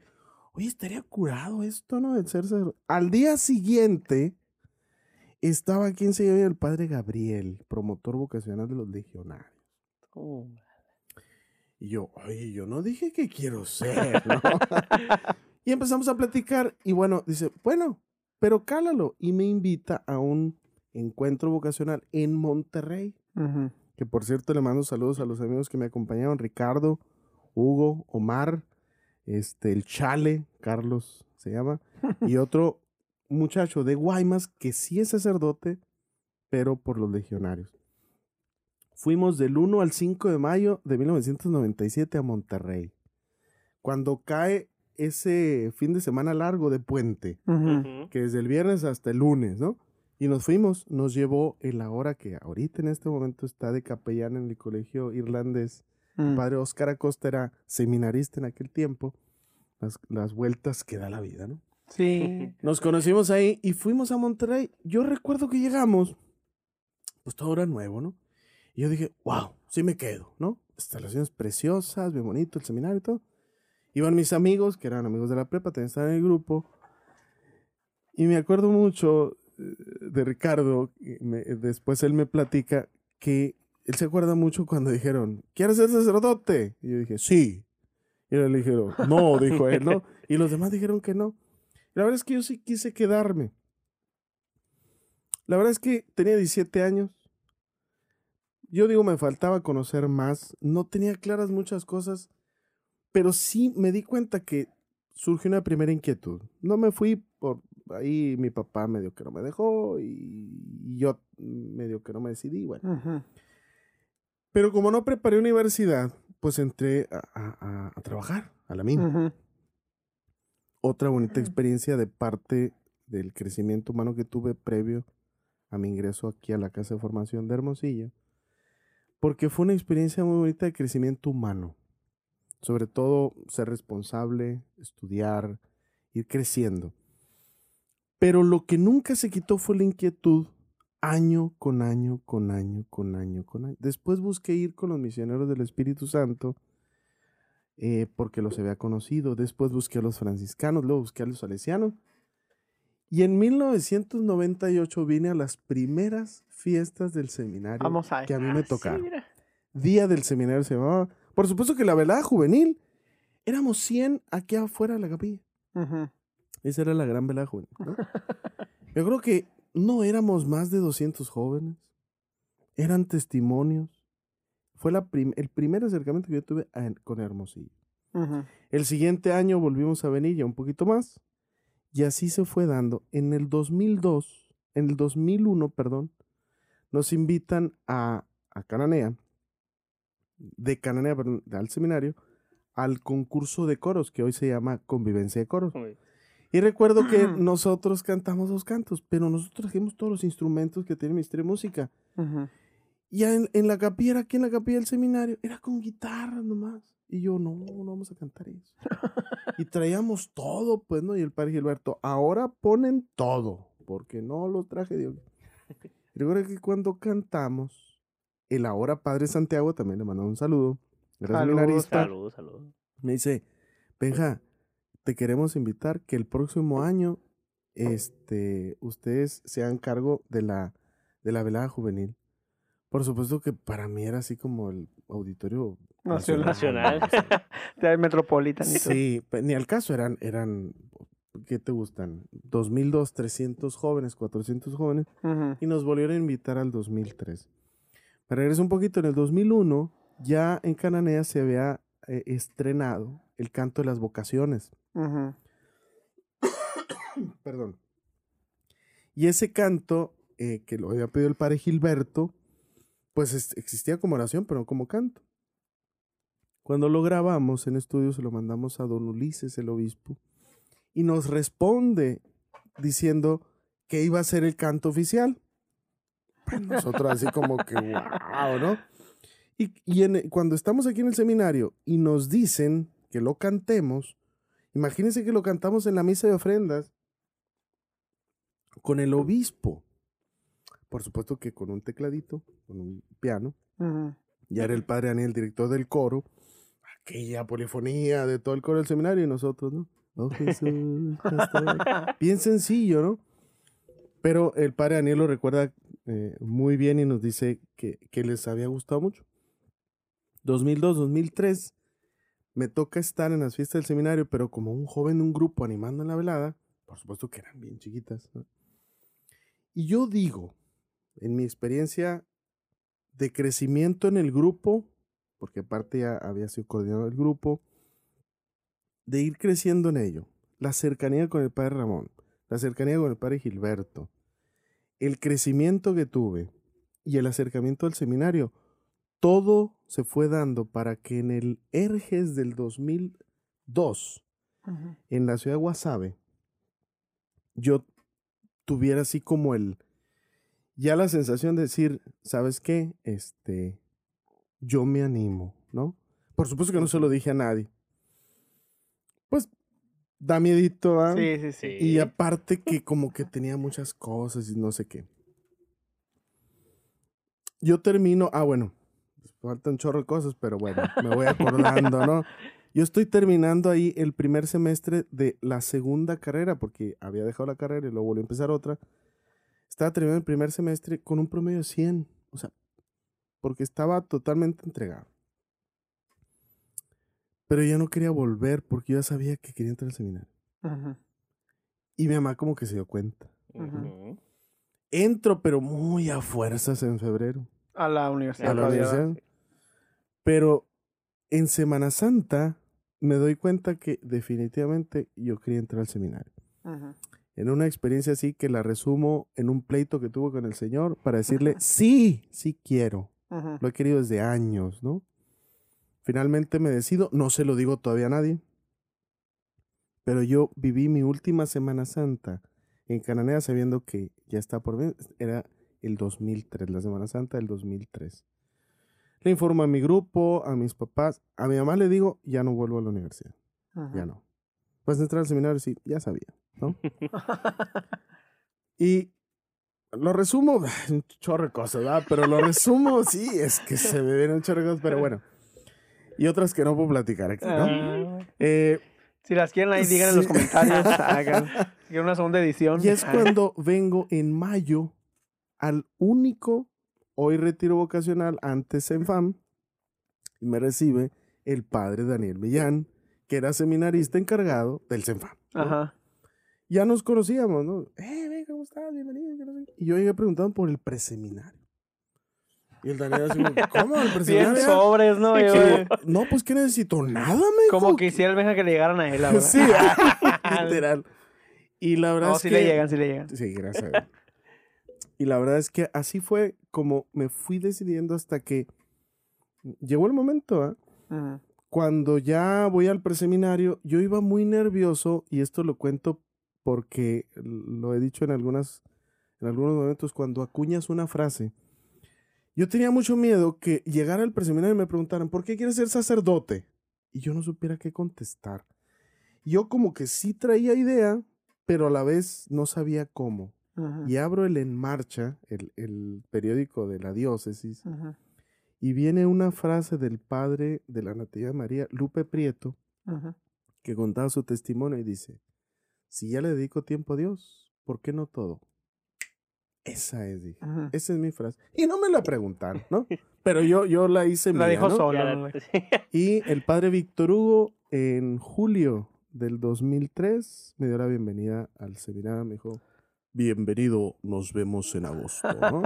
S3: oye, estaría curado esto, ¿no? El ser sacerdote. Al día siguiente, estaba aquí en Sevilla el padre Gabriel, promotor vocacional de los legionarios.
S2: Oh,
S3: Y yo, oye, yo no dije que quiero ser, ¿no? y empezamos a platicar y bueno, dice, bueno, pero cálalo. Y me invita a un encuentro vocacional en Monterrey. Que por cierto le mando saludos a los amigos que me acompañaron, Ricardo, Hugo, Omar, este, el Chale, Carlos se llama, y otro muchacho de Guaymas que sí es sacerdote, pero por los legionarios. Fuimos del 1 al 5 de mayo de 1997 a Monterrey. Cuando cae ese fin de semana largo de puente, que desde el viernes hasta el lunes, ¿no? Y nos fuimos, nos llevó en la hora que ahorita en este momento está de capellán en el colegio irlandés. El
S1: Mm.
S3: padre Oscar Acosta era seminarista en aquel tiempo. Las, las vueltas que da la vida, ¿no?
S1: Sí.
S3: Nos conocimos ahí y fuimos a Monterrey. Yo recuerdo que llegamos, pues todo era nuevo, ¿no? Y yo dije, wow, sí me quedo, ¿no? Instalaciones preciosas, bien bonito el seminario y todo. Iban mis amigos, que eran amigos de la prepa, también estaban en el grupo. Y me acuerdo mucho de Ricardo, y me- después él me platica que él se acuerda mucho cuando dijeron, ¿quieres ser sacerdote? Y yo dije, sí. Y él le dijeron, no, dijo él, ¿no? Y los demás dijeron que no. La verdad es que yo sí quise quedarme. La verdad es que tenía 17 años. Yo digo, me faltaba conocer más. No tenía claras muchas cosas. Pero sí me di cuenta que surgió una primera inquietud. No me fui por ahí, mi papá medio que no me dejó y yo medio que no me decidí. Bueno. Pero como no preparé universidad, pues entré a, a- trabajar a la mina otra bonita experiencia de parte del crecimiento humano que tuve previo a mi ingreso aquí a la Casa de Formación de Hermosillo, porque fue una experiencia muy bonita de crecimiento humano, sobre todo ser responsable, estudiar, ir creciendo. Pero lo que nunca se quitó fue la inquietud año con año, con año, con año, con año. Después busqué ir con los misioneros del Espíritu Santo eh, porque los había conocido. Después busqué a los franciscanos, luego busqué a los salesianos. Y en 1998 vine a las primeras fiestas del seminario
S1: Vamos a
S3: que a mí me
S2: sí,
S3: tocaron. Día del seminario se llamaba. Por supuesto que la velada juvenil. Éramos 100 aquí afuera de la capilla.
S1: Ujú.
S3: Esa era la gran velada juvenil. ¿no? Yo creo que no éramos más de 200 jóvenes. Eran testimonios. Fue la prim- el primer acercamiento que yo tuve a- con Hermosillo. El siguiente año volvimos a venir ya un poquito más. Y así se fue dando. En el 2002, en el 2001, perdón, nos invitan a, a Cananea, de Cananea perdón, al seminario, al concurso de coros, que hoy se llama Convivencia de Coros. Y recuerdo que nosotros cantamos dos cantos, pero nosotros trajimos todos los instrumentos que tiene Ministerio de Música.
S1: Ujú.
S3: Y en, en la capilla, aquí en la capilla del seminario, era con guitarra nomás. Y yo, no, no vamos a cantar eso. y traíamos todo, pues, ¿no? Y el padre Gilberto, ahora ponen todo, porque no lo traje. Y recuerdo que cuando cantamos, el ahora padre Santiago también le mandó un saludo. Era
S1: Saludos.
S2: Saludos, saludos.
S3: Me dice, Benja, te queremos invitar que el próximo año este, ustedes se hagan cargo de la, de la velada juvenil. Por supuesto que para mí era así como el auditorio
S1: Nacional.
S2: Nacional.
S1: De Metropolitan. y todo.
S3: Sí, ni al caso eran, eran, ¿qué te gustan? 2002, 300 jóvenes, 400 jóvenes, y nos volvieron a invitar al 2003. Me regreso un poquito, en el 2001 ya en Cananea se había eh, estrenado el canto de las vocaciones. Perdón. Y ese canto, eh, que lo había pedido el padre Gilberto, pues es- existía como oración, pero no como canto. Cuando lo grabamos en estudio, se lo mandamos a don Ulises, el obispo, y nos responde diciendo que iba a ser el canto oficial. Pues nosotros así como que, wow, ¿no? Y, y en- cuando estamos aquí en el seminario y nos dicen que lo cantemos, imagínense que lo cantamos en la misa de ofrendas con el obispo. Por supuesto que con un tecladito, con un piano.
S1: Ujú.
S3: Ya era el padre Daniel, director del coro. Aquella polifonía de todo el coro del seminario y nosotros, ¿no? Oh, Jesús, Bien sencillo, ¿no? Pero el padre Daniel lo recuerda eh, muy bien y nos dice que, que les había gustado mucho. 2002, 2003, me toca estar en las fiestas del seminario, pero como un joven de un grupo animando en la velada, por supuesto que eran bien chiquitas. Y yo digo, en mi experiencia de crecimiento en el grupo, porque aparte ya había sido coordinador del grupo, de ir creciendo en ello, la cercanía con el padre Ramón, la cercanía con el padre Gilberto, el crecimiento que tuve y el acercamiento al seminario, todo se fue dando para que en el Erges del 2002,
S1: Ujú.
S3: en la ciudad de Guasave, yo tuviera así como el, ya la sensación de decir, ¿sabes qué? Este, yo me animo, ¿no? Por supuesto que no se lo dije a nadie. Pues, da miedito, ¿ah?
S1: Sí, sí, sí.
S3: Y aparte que como que tenía muchas cosas y no sé qué. Yo termino, ah, bueno, faltan un chorro de cosas, pero bueno, me voy acordando, ¿no? Yo estoy terminando ahí el primer semestre de la segunda carrera, porque había dejado la carrera y luego volví a empezar otra. Estaba terminando el primer semestre con un promedio de 100, o sea, porque estaba totalmente entregado. Pero ya no quería volver porque yo ya sabía que quería entrar al seminario. Y mi mamá como que se dio cuenta.
S1: Ujú.
S3: Entro, pero muy a fuerzas en febrero
S1: A la universidad.
S3: a la universidad. Pero en Semana Santa me doy cuenta que definitivamente yo quería entrar al seminario. En una experiencia así que la resumo en un pleito que tuve con el Señor para decirle, sí, sí quiero. Lo he querido desde años, ¿no? Finalmente me decido, no se lo digo todavía a nadie, pero yo viví mi última Semana Santa en Cananea sabiendo que ya está por venir, era el 2003, la Semana Santa del 2003. Le informo a mi grupo, a mis papás, a mi mamá le digo, ya no vuelvo a la universidad,
S1: Ujú.
S3: ya no. Vas a entrar al seminario, sí, ya sabía, ¿no? Y lo resumo, un chorro de cosas, ¿verdad? Pero lo resumo, sí, es que se me vienen un chorro de cosas, pero bueno. Y otras que no puedo platicar aquí, ¿no?
S1: Ah,
S3: Eh,
S1: si las quieren ahí, digan en los
S3: Sí.
S1: comentarios. Hagan. Una segunda edición.
S3: y es cuando vengo en mayo al único, hoy retiro vocacional, antes en FAM, y me recibe el padre Daniel Millán, que era seminarista encargado del CENFAM. ¿no?
S1: Ajá.
S3: Ya nos conocíamos, ¿no? Eh, ven, ¿cómo estás? Bienvenido. Y yo llegué preguntando por el preseminario. Y el Daniel así, ¿cómo? ¿El
S1: Bien
S3: preseminario?
S1: sobres, ¿no? Yo,
S3: No, pues que necesito nada, me
S1: Como quisiera el que le llegaran a él ahora.
S3: Sí, literal. Y la verdad
S1: No,
S3: es que...
S1: le llegan, sí le llegan.
S3: Sí, gracias. a. y la verdad es que así fue como me fui decidiendo hasta que llegó el momento, ¿ah? Cuando ya voy al preseminario, yo iba muy nervioso y esto lo cuento porque lo he dicho en algunas en algunos momentos cuando acuñas una frase. Yo tenía mucho miedo que llegara al preseminario y me preguntaran, "¿Por qué quieres ser sacerdote?" Y yo no supiera qué contestar. Yo como que sí traía idea, pero a la vez no sabía cómo. Y abro el En Marcha, el, el periódico de la diócesis, y viene una frase del padre de la Natividad de María, Lupe Prieto, que contaba su testimonio y dice, si ya le dedico tiempo a Dios, ¿por qué no todo? Esa es, dije. Esa es mi frase. Y no me la preguntaron, ¿no? Pero yo, yo la hice
S1: La
S3: mía,
S1: dijo
S3: ¿no?
S1: solo.
S2: Ya
S1: ¿no?
S2: la-
S3: Y el padre Víctor Hugo, en julio del 2003, me dio la bienvenida al seminario. Me dijo, bienvenido, nos vemos en agosto. ¿no?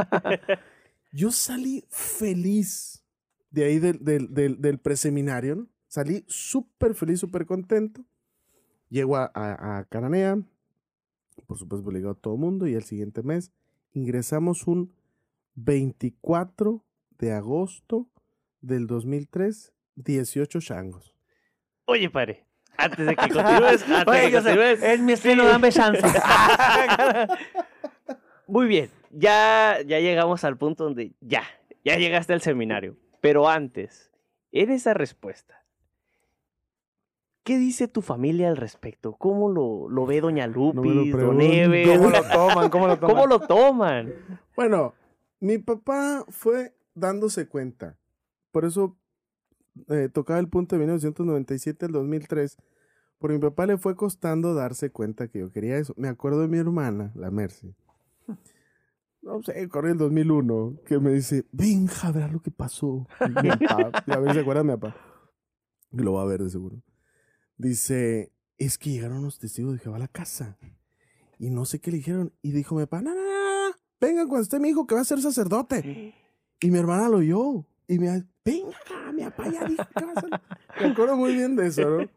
S3: Yo salí feliz de ahí del, preseminario. ¿no? Salí súper feliz, súper contento. Llego a, Cananea. Por supuesto, digo a todo el mundo. Y el siguiente mes ingresamos un 24 de agosto del 2003, 18 changos.
S2: Oye, padre, antes de que continúes, antes
S1: Oye,
S2: de que continúes.
S1: es mi estreno, dame chance.
S2: Muy bien, ya, ya llegamos al punto donde ya, ya llegaste al seminario. Pero antes, en esa respuesta, ¿qué dice tu familia al respecto? ¿Cómo lo, lo ve doña Lupis, don
S3: pregunto.
S2: Eve?
S1: ¿Cómo lo toman? ¿Cómo lo toman?
S2: ¿Cómo lo toman?
S3: Bueno, mi papá fue dándose cuenta. Por eso eh, tocaba el punto de 1997 al 2003. Porque mi papá le fue costando darse cuenta que yo quería eso. Me acuerdo de mi hermana, la Mercy. No sé, corre el 2001, que me dice, venja, verá lo que pasó. Y mi papá, a ver si se acuerda de mi papá. Que lo va a ver de seguro. Dice, es que llegaron los testigos de Jehová a la casa. Y no sé qué le dijeron. Y dijo mi papá, no, no, no, no, no, vengan cuando esté mi hijo que va a ser sacerdote. Y mi hermana lo oyó. Y me dijo, venga, mi papá ya dijo que va a ser. Me acuerdo muy bien de eso, ¿no?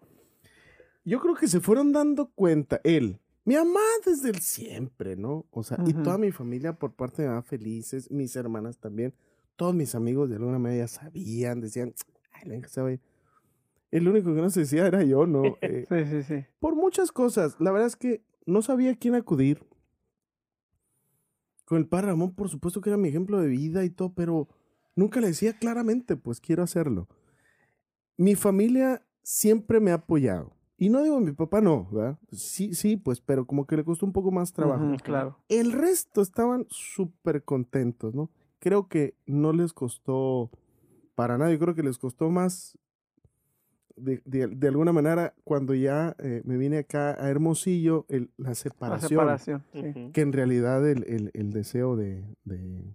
S3: Yo creo que se fueron dando cuenta, él, mi mamá desde el siempre, ¿no? O sea, y
S1: Ujú.
S3: toda mi familia por parte de mamá felices, mis hermanas también, todos mis amigos de alguna manera ya sabían, decían, ay, venga, se va a ir". El único que no se decía era yo, ¿no? Eh,
S1: Sí, sí, sí.
S3: por muchas cosas. La verdad es que no sabía a quién acudir. Con el padre Ramón, por supuesto que era mi ejemplo de vida y todo, pero nunca le decía claramente, pues quiero hacerlo. Mi familia siempre me ha apoyado. Y no digo mi papá no, ¿verdad? Sí, sí, pues, pero como que le costó un poco más trabajo.
S1: Claro.
S3: El resto estaban súper contentos, ¿no? Creo que no les costó para nada. Yo creo que les costó más, de, de- de alguna manera, cuando ya eh, me vine acá a Hermosillo, el- la
S1: La
S3: separación.
S1: separación. sí.
S3: Que en realidad el, el- el deseo de, de,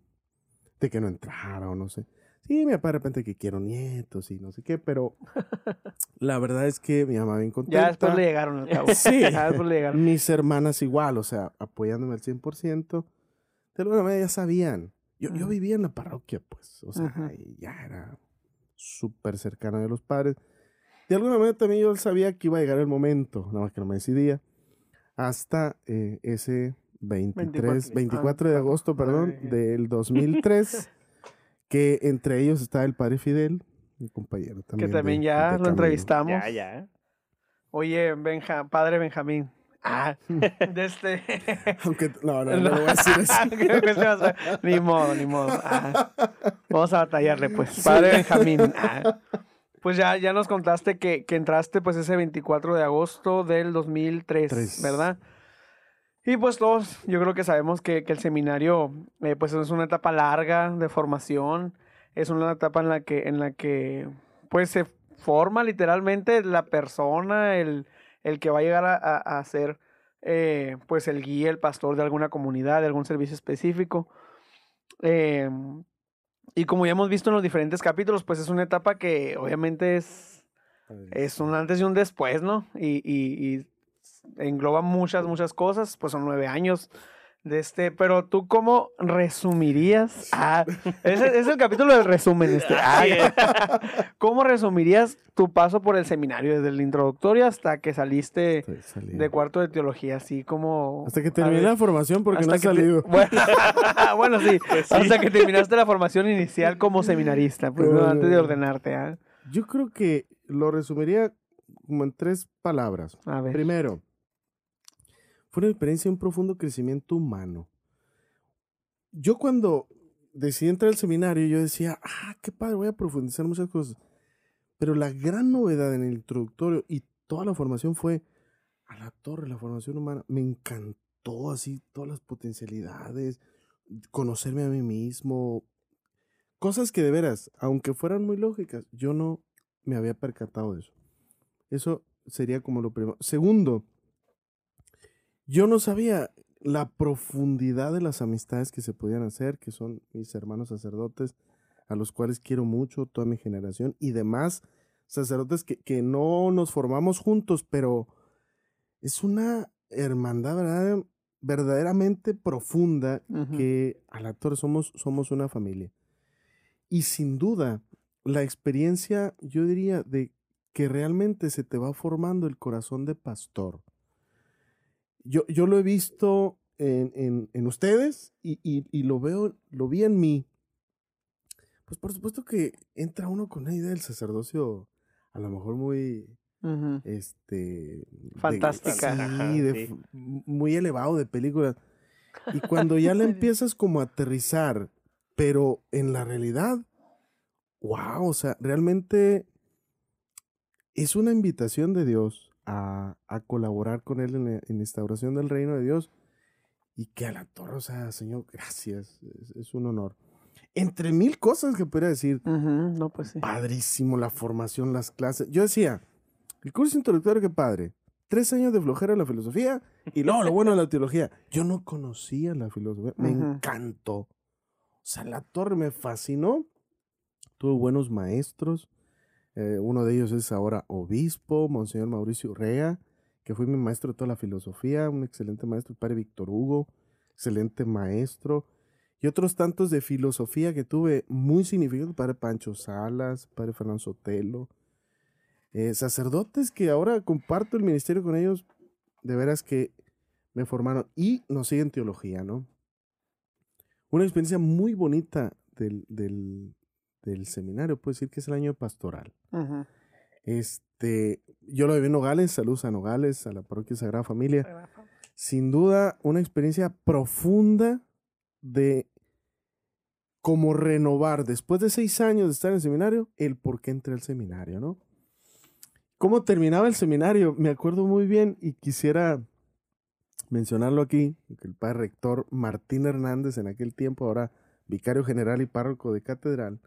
S3: de que no entrara o no sé. Sí, mi papá de repente que quiero nietos y no sé qué, pero la verdad es que mi mamá bien contenta.
S1: Ya después le llegaron al cabo.
S3: Sí.
S1: Ya después le llegaron.
S3: Mis hermanas igual, o sea, apoyándome al 100%. De alguna manera ya sabían. Yo, yo
S1: Ujú.
S3: vivía en la parroquia, pues. O sea,
S1: Ujú.
S3: y ya era súper cercana de los padres. De alguna manera también yo sabía que iba a llegar el momento, nada más que no me decidía. Hasta eh, ese 23,
S1: 24.
S3: 24, de
S1: Ah,
S3: agosto, perdón,
S1: ay.
S3: del 2003, que entre ellos estaba el padre Fidel, mi compañero
S1: Que
S3: también.
S1: también
S3: de-
S1: ya
S3: de
S1: lo entrevistamos.
S2: Ya, ya.
S1: Oye, Benja, padre Benjamín. Ah, de este.
S3: Aunque, no, no, no, lo voy a decir
S1: que hacer. ni modo, ni modo. Ah, vamos a batallarle, pues. Padre Benjamín. Ah. Pues ya, ya nos contaste que, que entraste pues ese 24 de agosto del 2003,
S3: Tres.
S1: ¿verdad? Y pues todos, yo creo que sabemos que, que el seminario eh, pues es una etapa larga de formación, es una etapa en la que, en la que pues se forma literalmente la persona, el, el que va a llegar a, a- a ser eh, pues el guía, el pastor de alguna comunidad, de algún servicio específico. Eh, y como ya hemos visto en los diferentes capítulos, pues es una etapa que obviamente es, es un antes y un después, ¿no? Y, y- y engloba muchas, muchas cosas, pues son nueve años de este, pero tú cómo resumirías, ah, es, el- es el capítulo del resumen este, Ah. ¿cómo resumirías tu paso por el seminario desde el introductorio hasta que saliste de cuarto de teología, así como...
S3: Hasta que terminé la formación porque no he
S1: que te-
S3: salido.
S1: Bueno, bueno, sí,
S2: Pues sí.
S1: hasta que terminaste la formación inicial como seminarista, pues no, antes de ordenarte, ¿ah?
S3: Yo creo que lo resumiría como en tres palabras.
S1: A ver.
S3: Primero, fue una experiencia de un profundo crecimiento humano. Yo cuando decidí entrar al seminario, yo decía, ah, qué padre, voy a profundizar muchas cosas. Pero la gran novedad en el introductorio y toda la formación fue a la torre, la formación humana. Me encantó así todas las potencialidades, conocerme a mí mismo. Cosas que de veras, aunque fueran muy lógicas, yo no me había percatado de eso. Eso sería como lo primero. Segundo, yo no sabía la profundidad de las amistades que se podían hacer, que son mis hermanos sacerdotes, a los cuales quiero mucho, toda mi generación, y demás sacerdotes que, que no nos formamos juntos, pero es una hermandad ¿verdad? verdaderamente profunda que a la torre somos, somos una familia. Y sin duda, la experiencia, yo diría, de que realmente se te va formando el corazón de pastor. Yo, yo lo he visto en, en- en ustedes y, y- y lo veo, lo vi en mí. Pues por supuesto que entra uno con una idea del sacerdocio a lo mejor muy, este... de-
S1: Fantástica.
S3: sí,
S2: Ajá,
S3: de
S2: sí.
S3: f- muy elevado de películas. Y cuando ya la empiezas como a aterrizar, pero en la realidad, wow, o sea, realmente es una invitación de Dios a, a colaborar con Él en la, en instauración del reino de Dios. Y que a la torre, o sea, Señor, gracias, es, es un honor. Entre mil cosas que podría decir,
S1: Ujú, No, pues sí.
S3: padrísimo la formación, las clases. Yo decía, el curso introductorio, qué padre. Tres años de flojera en la filosofía y luego lo bueno de la teología. Yo no conocía la filosofía, me
S1: Ujú.
S3: encantó. O sea, la torre me fascinó. Tuve buenos maestros. Eh, uno de ellos es ahora obispo, Monseñor Mauricio Rea, que fue mi maestro de toda la filosofía, un excelente maestro, el padre Víctor Hugo, excelente maestro. Y otros tantos de filosofía que tuve muy significativos, padre Pancho Salas, padre Fernando Sotelo, eh, sacerdotes que ahora comparto el ministerio con ellos, de veras que me formaron y nos siguen teología, ¿no? Una experiencia muy bonita del, del, del seminario, puedo decir que es el año pastoral. Este, yo lo viví en Nogales, saludos a Nogales, a la parroquia Sagrada Familia. Sin duda, una experiencia profunda de como renovar, después de seis años de estar en el seminario, el por qué entré al seminario, ¿no? ¿Cómo terminaba el seminario? Me acuerdo muy bien y quisiera mencionarlo aquí, que el padre rector Martín Hernández, en aquel tiempo, ahora vicario general y párroco de catedral,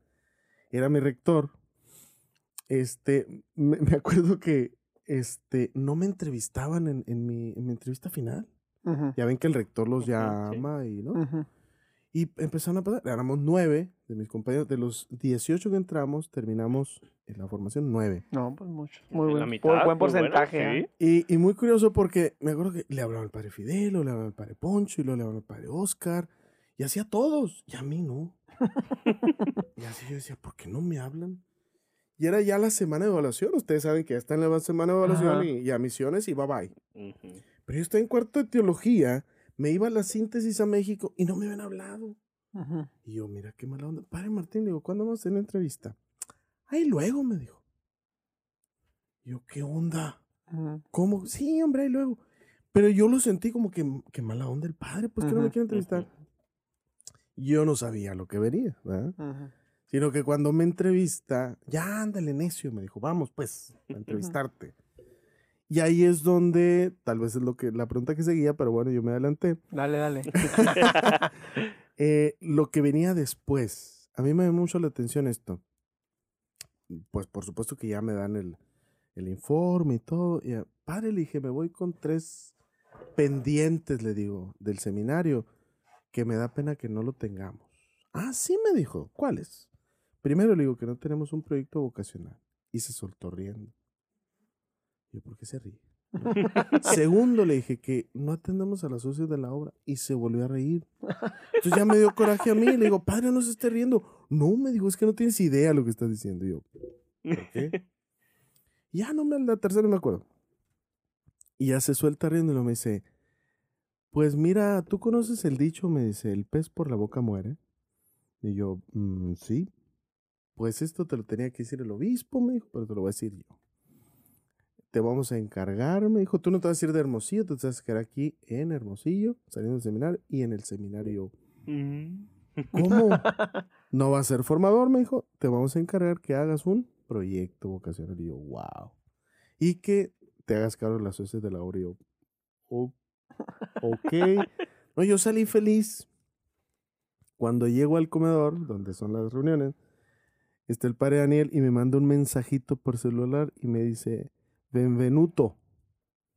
S3: era mi rector. Este, me, me acuerdo que este, no me entrevistaban en, en mi, en mi entrevista final.
S1: Ujú.
S3: Ya ven que el rector los
S2: Ujú, sí.
S3: llama y, ¿no?
S1: Ujú.
S3: Y empezaron a pasar, éramos nueve de mis compañeros, de los 18 que entramos, terminamos en la formación nueve.
S1: No, pues mucho. Muy buen,
S2: mitad,
S1: buen
S2: muy bueno,
S1: porcentaje. ¿eh?
S2: sí.
S3: Y, y muy curioso porque me acuerdo que le hablaba al padre Fidel, o le hablaba al padre Poncho, y luego le hablaba al padre Oscar, y así a todos, y a mí no. y así yo decía, ¿por qué no me hablan? Y era ya la semana de evaluación, ustedes saben que ya está en la semana de evaluación y, y a misiones y bye bye. Pero yo estaba en cuarto de teología, me iba a la síntesis a México y no me habían hablado. Y yo, mira qué mala onda. Padre Martín, digo, ¿cuándo vamos a hacer la entrevista? Ahí luego, me dijo. Y yo, ¿qué onda? ¿Cómo? Sí, hombre, ahí luego. Pero yo lo sentí como que, que mala onda el padre, pues que no me quiere entrevistar. Yo no sabía lo que venía, ¿verdad? Sino que cuando me entrevista, ya ándale, necio, me dijo, vamos pues, a entrevistarte. Y ahí es donde, tal vez es lo que, la pregunta que seguía, pero bueno, yo me adelanté.
S1: Dale, dale.
S3: Eh, lo que venía después, a mí me llama mucho la atención esto. Pues por supuesto que ya me dan el, el informe y todo. Y padre, le dije, me voy con tres pendientes, le digo, del seminario, que me da pena que no lo tengamos. Ah, sí, me dijo, ¿cuáles? Primero le digo que no tenemos un proyecto vocacional. Y se soltó riendo. Yo, ¿por qué se ríe? Segundo, le dije que no atendemos a los socios de la obra y se volvió a reír. Entonces ya me dio coraje a mí. Le digo, padre, no se esté riendo. No, me dijo, es que no tienes idea lo que estás diciendo. Y yo, ¿por qué? Ya no me, la tercera no me acuerdo. Y ya se suelta riendo y me dice, pues mira, tú conoces el dicho, me dice, el pez por la boca muere. Y yo, "Mm, sí. pues esto te lo tenía que decir el obispo, me dijo, pero te lo voy a decir yo. Te vamos a encargar, me dijo, tú no te vas a ir de Hermosillo, tú te vas a quedar aquí en Hermosillo, saliendo del seminario, y en el seminario. ¿Cómo? No va a ser formador, me dijo, te vamos a encargar que hagas un proyecto vocacional. Y yo, wow. Y que te hagas cargo de las veces de la obra. Y yo, "O- ok. No, yo salí feliz. Cuando llego al comedor, donde son las reuniones, está el padre Daniel y me manda un mensajito por celular y me dice, benvenuto.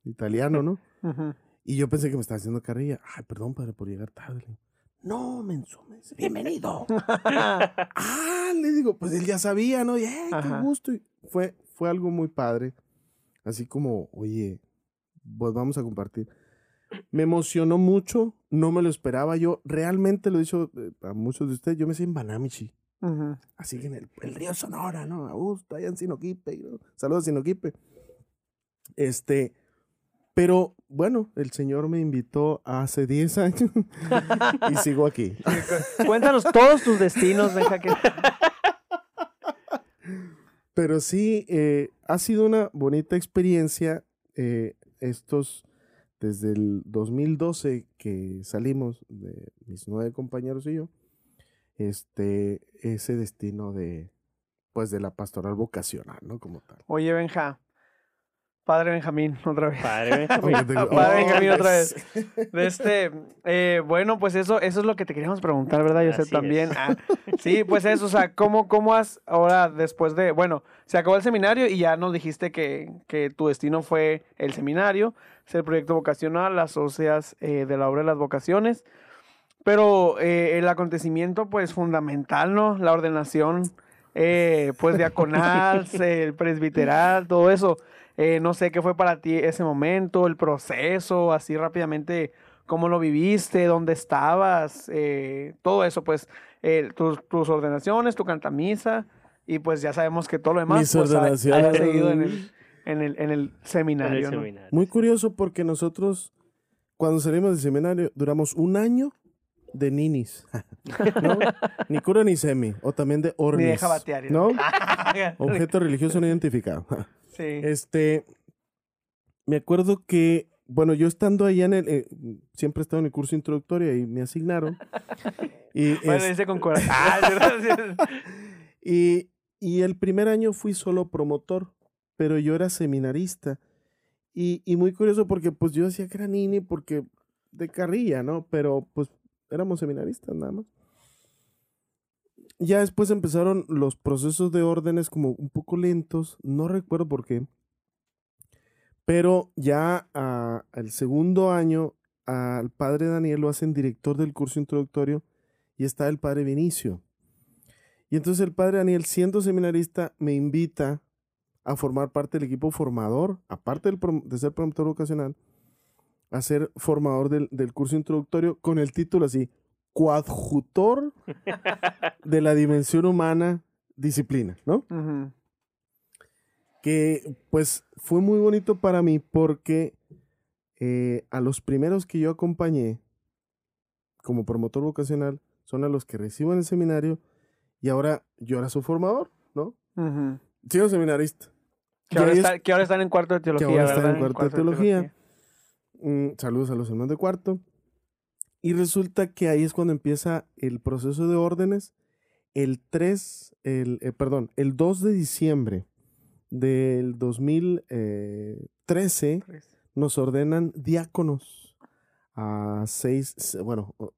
S3: Italiano, ¿no? Y yo pensé que me estaba haciendo carrilla. Ay, perdón, padre, por llegar tarde. No, menso, me dice, bienvenido. ah, le digo, pues él ya sabía, ¿no? Y, "Eh, qué gusto. Y fue, fue algo muy padre. Así como, oye, pues vamos a compartir. Me emocionó mucho, no me lo esperaba. Yo realmente lo he dicho eh, a muchos de ustedes, yo me sé en Banamichi. Así que en el, el río Sonora, ¿no? A gusto, allá en Sinoquipe. ¿no? Saludos a Sinoquipe. Este, pero bueno, el Señor me invitó hace 10 años y sigo aquí.
S1: Cuéntanos todos tus destinos, Benja. que-
S3: Pero sí, eh, ha sido una bonita experiencia eh, estos, desde el 2012 que salimos de mis nueve compañeros y yo, este, ese destino de, pues de la pastoral vocacional, ¿no? Como tal.
S1: Oye, Benja. Padre Benjamín, otra vez.
S2: Padre Benjamín.
S1: Padre
S3: Oh,
S1: Benjamín, otra vez. De este, eh, bueno, pues eso, eso es lo que te queríamos preguntar, ¿verdad, Josep?
S2: Así
S1: También. Ah, sí, pues eso, o sea, ¿cómo, ¿cómo has ahora después de, bueno, se acabó el seminario y ya nos dijiste que, que tu destino fue el seminario, ser proyecto vocacional, las socias eh, de la obra de las vocaciones, pero eh, el acontecimiento, pues, fundamental, ¿no? La ordenación, eh, pues, diaconal, el presbiteral, todo eso. Eh, no sé qué fue para ti ese momento, el proceso, así rápidamente, cómo lo viviste, dónde estabas, eh, todo eso, pues, eh, tus, tus ordenaciones, tu cantamisa, y pues ya sabemos que todo lo demás
S3: Mis
S1: pues, ha- ha
S3: ordenaciones.
S1: seguido en el, en el, en el
S2: En el
S1: seminario. ¿no?
S2: seminario.
S3: Muy curioso porque nosotros, cuando salimos del seminario, duramos un año de ninis. ¿no? Ni cura ni semi. O también de ornis.
S1: Ni deja batear.
S3: ¿No? Objeto religioso no identificado.
S1: sí.
S3: Este, me acuerdo que, bueno, yo estando allá en el, eh, siempre he estado en el curso introductorio y me asignaron. Y,
S1: Bueno,
S3: es-
S1: dice con corazón. Ah,
S3: y, y el primer año fui solo promotor, pero yo era seminarista. Y, y muy curioso porque pues yo decía que era nini porque de carrilla, ¿no? Pero pues éramos seminaristas nada más. Ya después empezaron los procesos de órdenes como un poco lentos, no recuerdo por qué. Pero ya el segundo año al padre Daniel lo hacen director del curso introductorio y está el padre Vinicio. Y entonces el padre Daniel, siendo seminarista, me invita a formar parte del equipo formador, aparte del prom- de ser promotor vocacional, a ser formador del, del curso introductorio con el título así, coadjutor de la dimensión humana disciplina, ¿no? Que pues fue muy bonito para mí porque eh, a los primeros que yo acompañé como promotor vocacional son a los que recibo en el seminario y ahora yo era su formador, ¿no?
S1: Ujú.
S3: Sigo seminarista.
S1: Que ahora, está- que ahora están en cuarto de teología,
S3: ahora están en
S1: ¿verdad?
S3: cuarto de teología. Mm, saludos a los hermanos de cuarto. Y resulta que ahí es cuando empieza el proceso de órdenes. El 3, el, eh, perdón, el 2 de diciembre del 2013 nos ordenan diáconos a seis, se- bueno, o,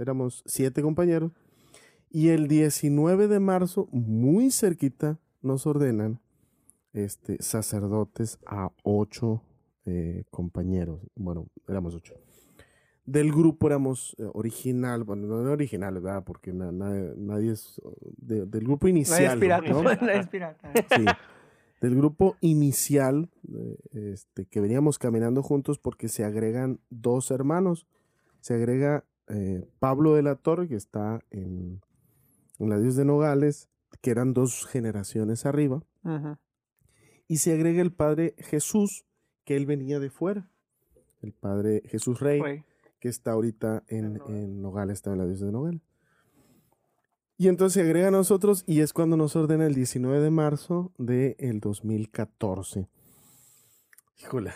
S3: éramos siete compañeros. Y el 19 de marzo, muy cerquita, nos ordenan este, sacerdotes a ocho eh, compañeros. Bueno, éramos ocho. Del grupo éramos eh, original, bueno, no original, ¿verdad? Porque na- na- nadie es de- del grupo
S1: Nadie
S3: inicial.
S1: es pirata.
S3: ¿no?
S1: nadie es pirata.
S3: Sí. Del grupo inicial, eh, este, que veníamos caminando juntos porque se agregan dos hermanos. Se agrega Pablo de la Torre, que está en, en la Dios de Nogales, que eran dos generaciones arriba.
S1: Ujú.
S3: Y se agrega el padre Jesús, que él venía de fuera. El padre Jesús Rey, que está ahorita en,
S1: En Nogales.
S3: está en la Dios de Nogales. Y entonces se agrega a nosotros y es cuando nos ordena el 19 de marzo del 2014. Híjole,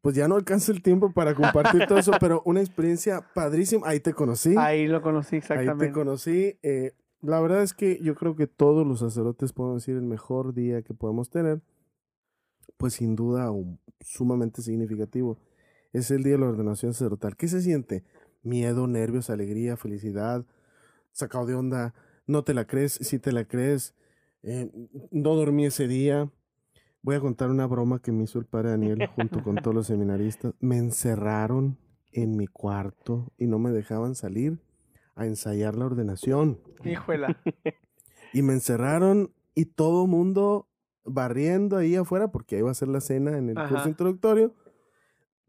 S3: pues ya no alcanza el tiempo para compartir todo eso, pero una experiencia padrísima. Ahí te conocí.
S1: Ahí lo conocí exactamente.
S3: Ahí te conocí. Eh, la verdad es que yo creo que todos los sacerdotes podemos decir el mejor día que podemos tener, pues sin duda un, sumamente significativo. Es el día de la ordenación sacerdotal. ¿Qué se siente? Miedo, nervios, alegría, felicidad, sacado de onda, no te la crees, si te la crees, eh, no dormí ese día. Voy a contar una broma que me hizo el padre Daniel junto con todos los seminaristas. Me encerraron en mi cuarto y no me dejaban salir a ensayar la ordenación.
S1: Híjola.
S3: Y me encerraron y todo mundo barriendo ahí afuera porque ahí va a ser la cena en el
S1: Ajá.
S3: curso introductorio.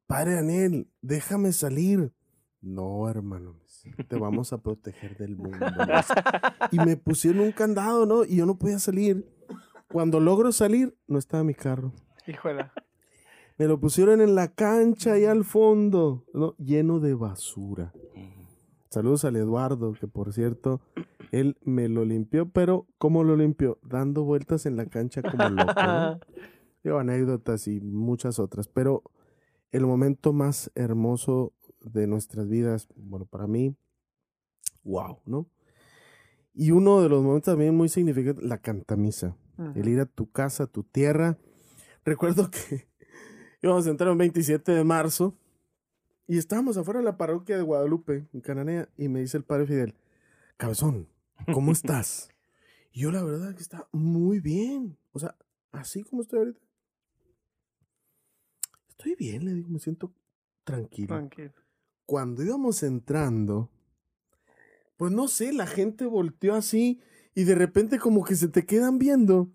S3: Padre Daniel, déjame salir. No, hermano, te vamos a proteger del mundo. y me pusieron un candado, ¿no? Y yo no podía salir. Cuando logro salir, no estaba mi carro.
S1: Híjola.
S3: Me lo pusieron en la cancha ahí al fondo, ¿no? lleno de basura. Saludos al Eduardo, que por cierto, él me lo limpió, pero ¿cómo lo limpió? Dando vueltas en la cancha como loco. ¿no? Digo, anécdotas y muchas otras, pero el momento más hermoso de nuestras vidas, bueno, para mí, wow, ¿no? Y uno de los momentos también muy significativos, la cantamisa, el ir a tu casa, a tu tierra. Recuerdo que íbamos a entrar el 27 de marzo y estábamos afuera de la parroquia de Guadalupe, en Cananea, y me dice el padre Fidel, Cabezón, ¿cómo estás? Y yo la verdad que está muy bien, o sea, así como estoy ahorita. Estoy bien, le digo, me siento tranquilo.
S1: Tranquilo.
S3: Cuando íbamos entrando, pues no sé, la gente volteó así y de repente como que se te quedan viendo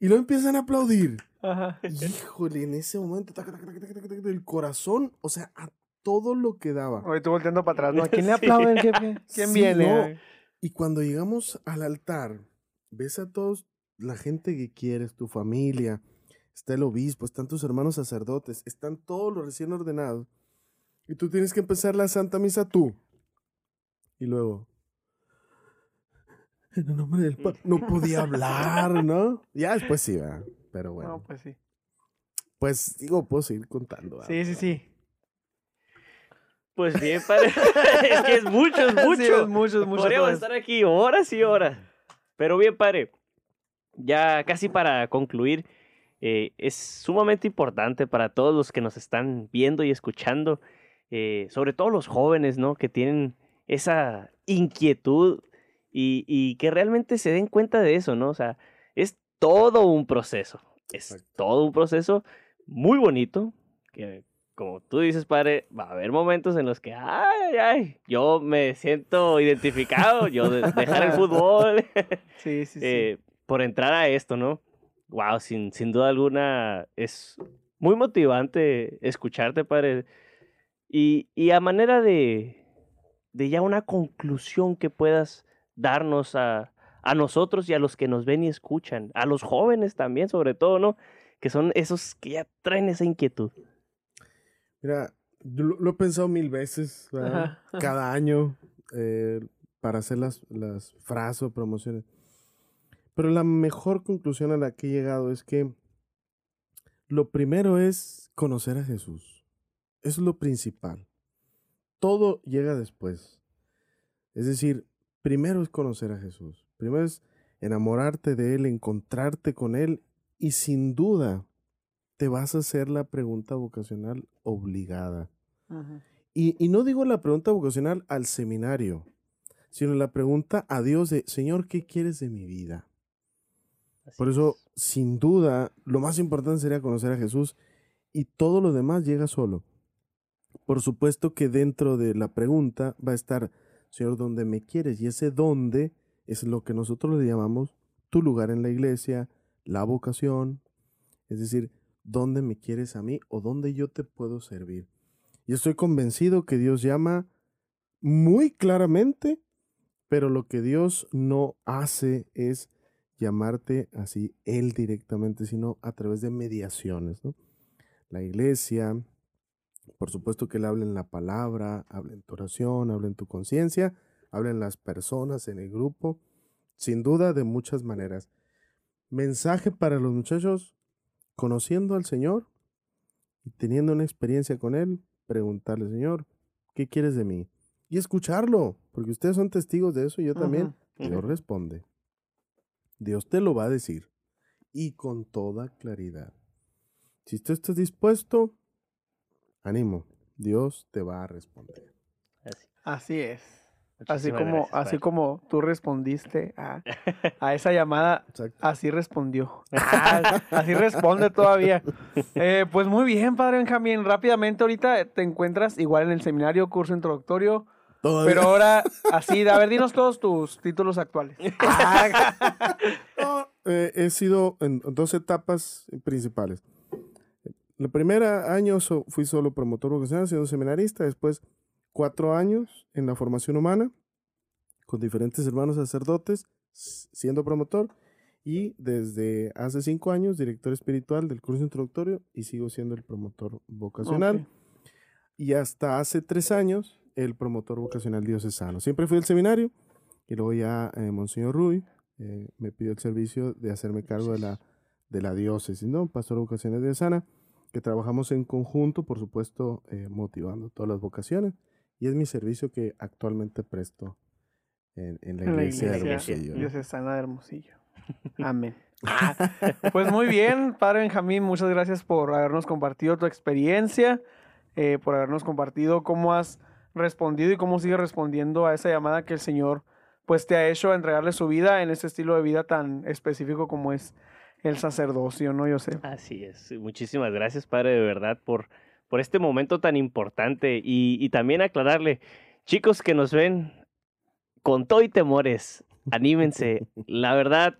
S3: y luego empiezan a aplaudir.
S1: Ajá.
S3: Híjole, en ese momento, taca, taca, taca, taca, taca, taca, el corazón, o sea, a todo lo que daba.
S1: Hoy tú volteando para atrás, ¿no? ¿A quién le
S2: Sí.
S1: aplauden? ¿Qué- qué- ¿Quién
S3: Sí,
S1: viene?
S3: no. Y cuando llegamos al altar, ves a todos la gente que quieres, tu familia, está el obispo, están tus hermanos sacerdotes, están todos los recién ordenados. Y tú tienes que empezar la Santa Misa tú. Y luego, en el nombre del Padre, no podía hablar, ¿no? Ya después sí, ¿verdad? Pero bueno,
S1: No, pues sí.
S3: pues digo, puedo seguir contando.
S1: Sí, sí, sí.
S2: Pues bien, padre. es que es mucho, es mucho.
S1: Sí, es mucho, es mucho
S2: Podríamos
S1: todo
S2: estar aquí horas y horas. Pero bien, padre. Ya casi para concluir, eh, es sumamente importante para todos los que nos están viendo y escuchando, eh, sobre todo los jóvenes, ¿no? Que tienen esa inquietud y, y que realmente se den cuenta de eso, ¿no? O sea, es todo un proceso. Es
S3: Exacto.
S2: todo un proceso muy bonito, que como tú dices, padre, va a haber momentos en los que, ay, ay, yo me siento identificado, yo de- dejar el fútbol
S1: Sí, sí, sí.
S2: eh, por entrar a esto, ¿no? Wow, sin, sin duda alguna es muy motivante escucharte, padre. Y, y a manera de, de ya una conclusión que puedas darnos a, a nosotros y a los que nos ven y escuchan, a los jóvenes también, sobre todo, ¿no? Que son esos que ya traen esa inquietud.
S3: Mira, lo, lo he pensado mil veces, cada año, eh, para hacer las, las frases o promociones. Pero la mejor conclusión a la que he llegado es que lo primero es conocer a Jesús. Eso es lo principal. Todo llega después. Es decir, primero es conocer a Jesús. Primero es enamorarte de Él, encontrarte con Él y sin duda te vas a hacer la pregunta vocacional obligada. Y, y no digo la pregunta vocacional al seminario, sino la pregunta a Dios de, Señor, ¿qué quieres de mi vida?
S2: Así
S3: Por eso,
S2: es.
S3: sin duda, lo más importante sería conocer a Jesús y todo lo demás llega solo. Por supuesto que dentro de la pregunta va a estar, Señor, ¿dónde me quieres? Y ese dónde es lo que nosotros le llamamos tu lugar en la iglesia, la vocación, es decir, ¿dónde me quieres a mí o dónde yo te puedo servir? Y estoy convencido que Dios llama muy claramente, pero lo que Dios no hace es llamarte así Él directamente, sino a través de mediaciones. ¿no? La iglesia, por supuesto que Él habla en la palabra, habla en tu oración, habla en tu conciencia, habla en las personas, en el grupo, sin duda de muchas maneras. Mensaje para los muchachos, conociendo al Señor y teniendo una experiencia con Él, preguntarle, Señor, ¿qué quieres de mí? Y escucharlo, porque ustedes son testigos de eso y yo también. Dios responde. Dios te lo va a decir. Y con toda claridad. Si tú estás dispuesto, ánimo. Dios te va a responder.
S2: Así.
S1: Así es. Así como,
S2: gracias,
S1: así
S2: padre.
S1: como tú respondiste a, a esa llamada,
S3: Exacto.
S1: así respondió. Ah, así responde todavía. Eh, pues muy bien, padre Benjamín. Rápidamente ahorita te encuentras igual en el seminario, curso introductorio.
S3: Todavía-
S1: Pero ahora, así, a ver, dinos todos tus títulos actuales. Ah,
S3: No, eh, he sido en dos etapas principales. El primer año so- fui solo promotor vocacional, siendo seminarista. Después, cuatro años en la formación humana, con diferentes hermanos sacerdotes, siendo promotor. Y desde hace cinco años, director espiritual del curso introductorio y sigo siendo el promotor vocacional.
S1: Ok.
S3: Y hasta hace tres años, el promotor vocacional diocesano. Siempre fui al seminario y luego ya eh, Monseñor Rui eh, me pidió el servicio de hacerme cargo de la, de la diócesis, ¿no? Pastor vocacional diocesana, que trabajamos en conjunto, por supuesto, eh, motivando todas las vocaciones. Y es mi servicio que actualmente presto en, en la
S1: En la
S3: iglesia, de
S1: iglesia
S3: Hermosillo,
S1: diocesana de Hermosillo. Amén. Ah, pues muy bien, padre Benjamín, muchas gracias por habernos compartido tu experiencia, eh, por habernos compartido cómo has respondido y cómo sigues respondiendo a esa llamada que el Señor pues te ha hecho a entregarle su vida en este estilo de vida tan específico como es el sacerdocio, ¿no, José?
S2: Así es. Muchísimas gracias, Padre, de verdad, por, por este momento tan importante. Y, y también aclararle, chicos que nos ven, con todo y temores, anímense. La verdad,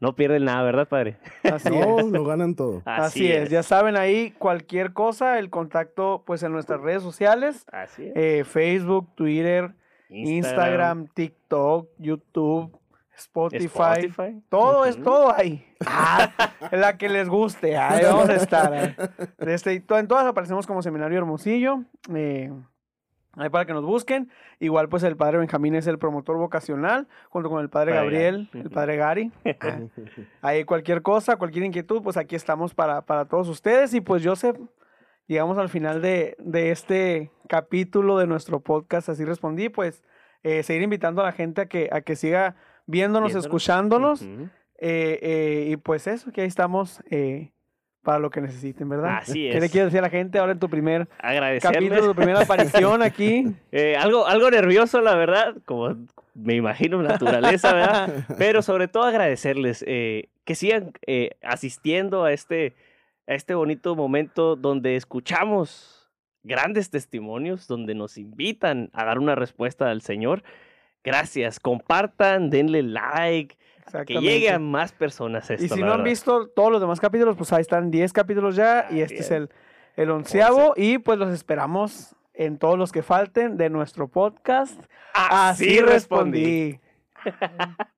S2: no pierden nada, ¿verdad, Padre?
S1: Así
S3: No,
S1: es.
S3: lo ganan todo.
S1: Así, es. ya saben ahí cualquier cosa, el contacto pues en nuestras redes sociales,
S2: Así es.
S1: eh, Facebook, Twitter, Instagram, TikTok, YouTube, Spotify.
S2: Spotify.
S1: Todo es todo ahí. Ah, la que les guste. Ahí vamos a estar. eh. To- en todas aparecemos como Seminario Hermosillo. eh, ahí para que nos busquen. Igual, pues el padre Benjamín es el promotor vocacional, junto con el padre Gabriel, el padre Gary. Ah, Ahí cualquier cosa, cualquier inquietud, pues aquí estamos para, para todos ustedes. Y pues Joseph, llegamos al final de, de este capítulo de nuestro podcast, así respondí, pues eh, seguir invitando a la gente a que, a que siga viéndonos,
S2: Viéndonos.
S1: escuchándonos. Eh, eh, y pues eso, que ahí estamos eh, para lo que necesiten, ¿verdad?
S2: Así
S1: ¿Qué le
S2: es.
S1: quieres decir a la gente ahora en tu primer capítulo, tu primera aparición aquí?
S2: Algo, algo nervioso, la verdad, como me imagino naturaleza, ¿verdad? Pero sobre todo agradecerles eh, que sigan eh, asistiendo a este, a este bonito momento donde escuchamos grandes testimonios, donde nos invitan a dar una respuesta al Señor. Gracias, compartan, denle like, que llegue a más personas esto.
S1: Y si no han visto todos los demás capítulos, pues ahí están 10 capítulos ya y
S2: Así
S1: este es
S2: es.
S1: el, el onceavo y pues los esperamos en todos los que falten de nuestro podcast.
S2: Así respondí.
S1: respondí.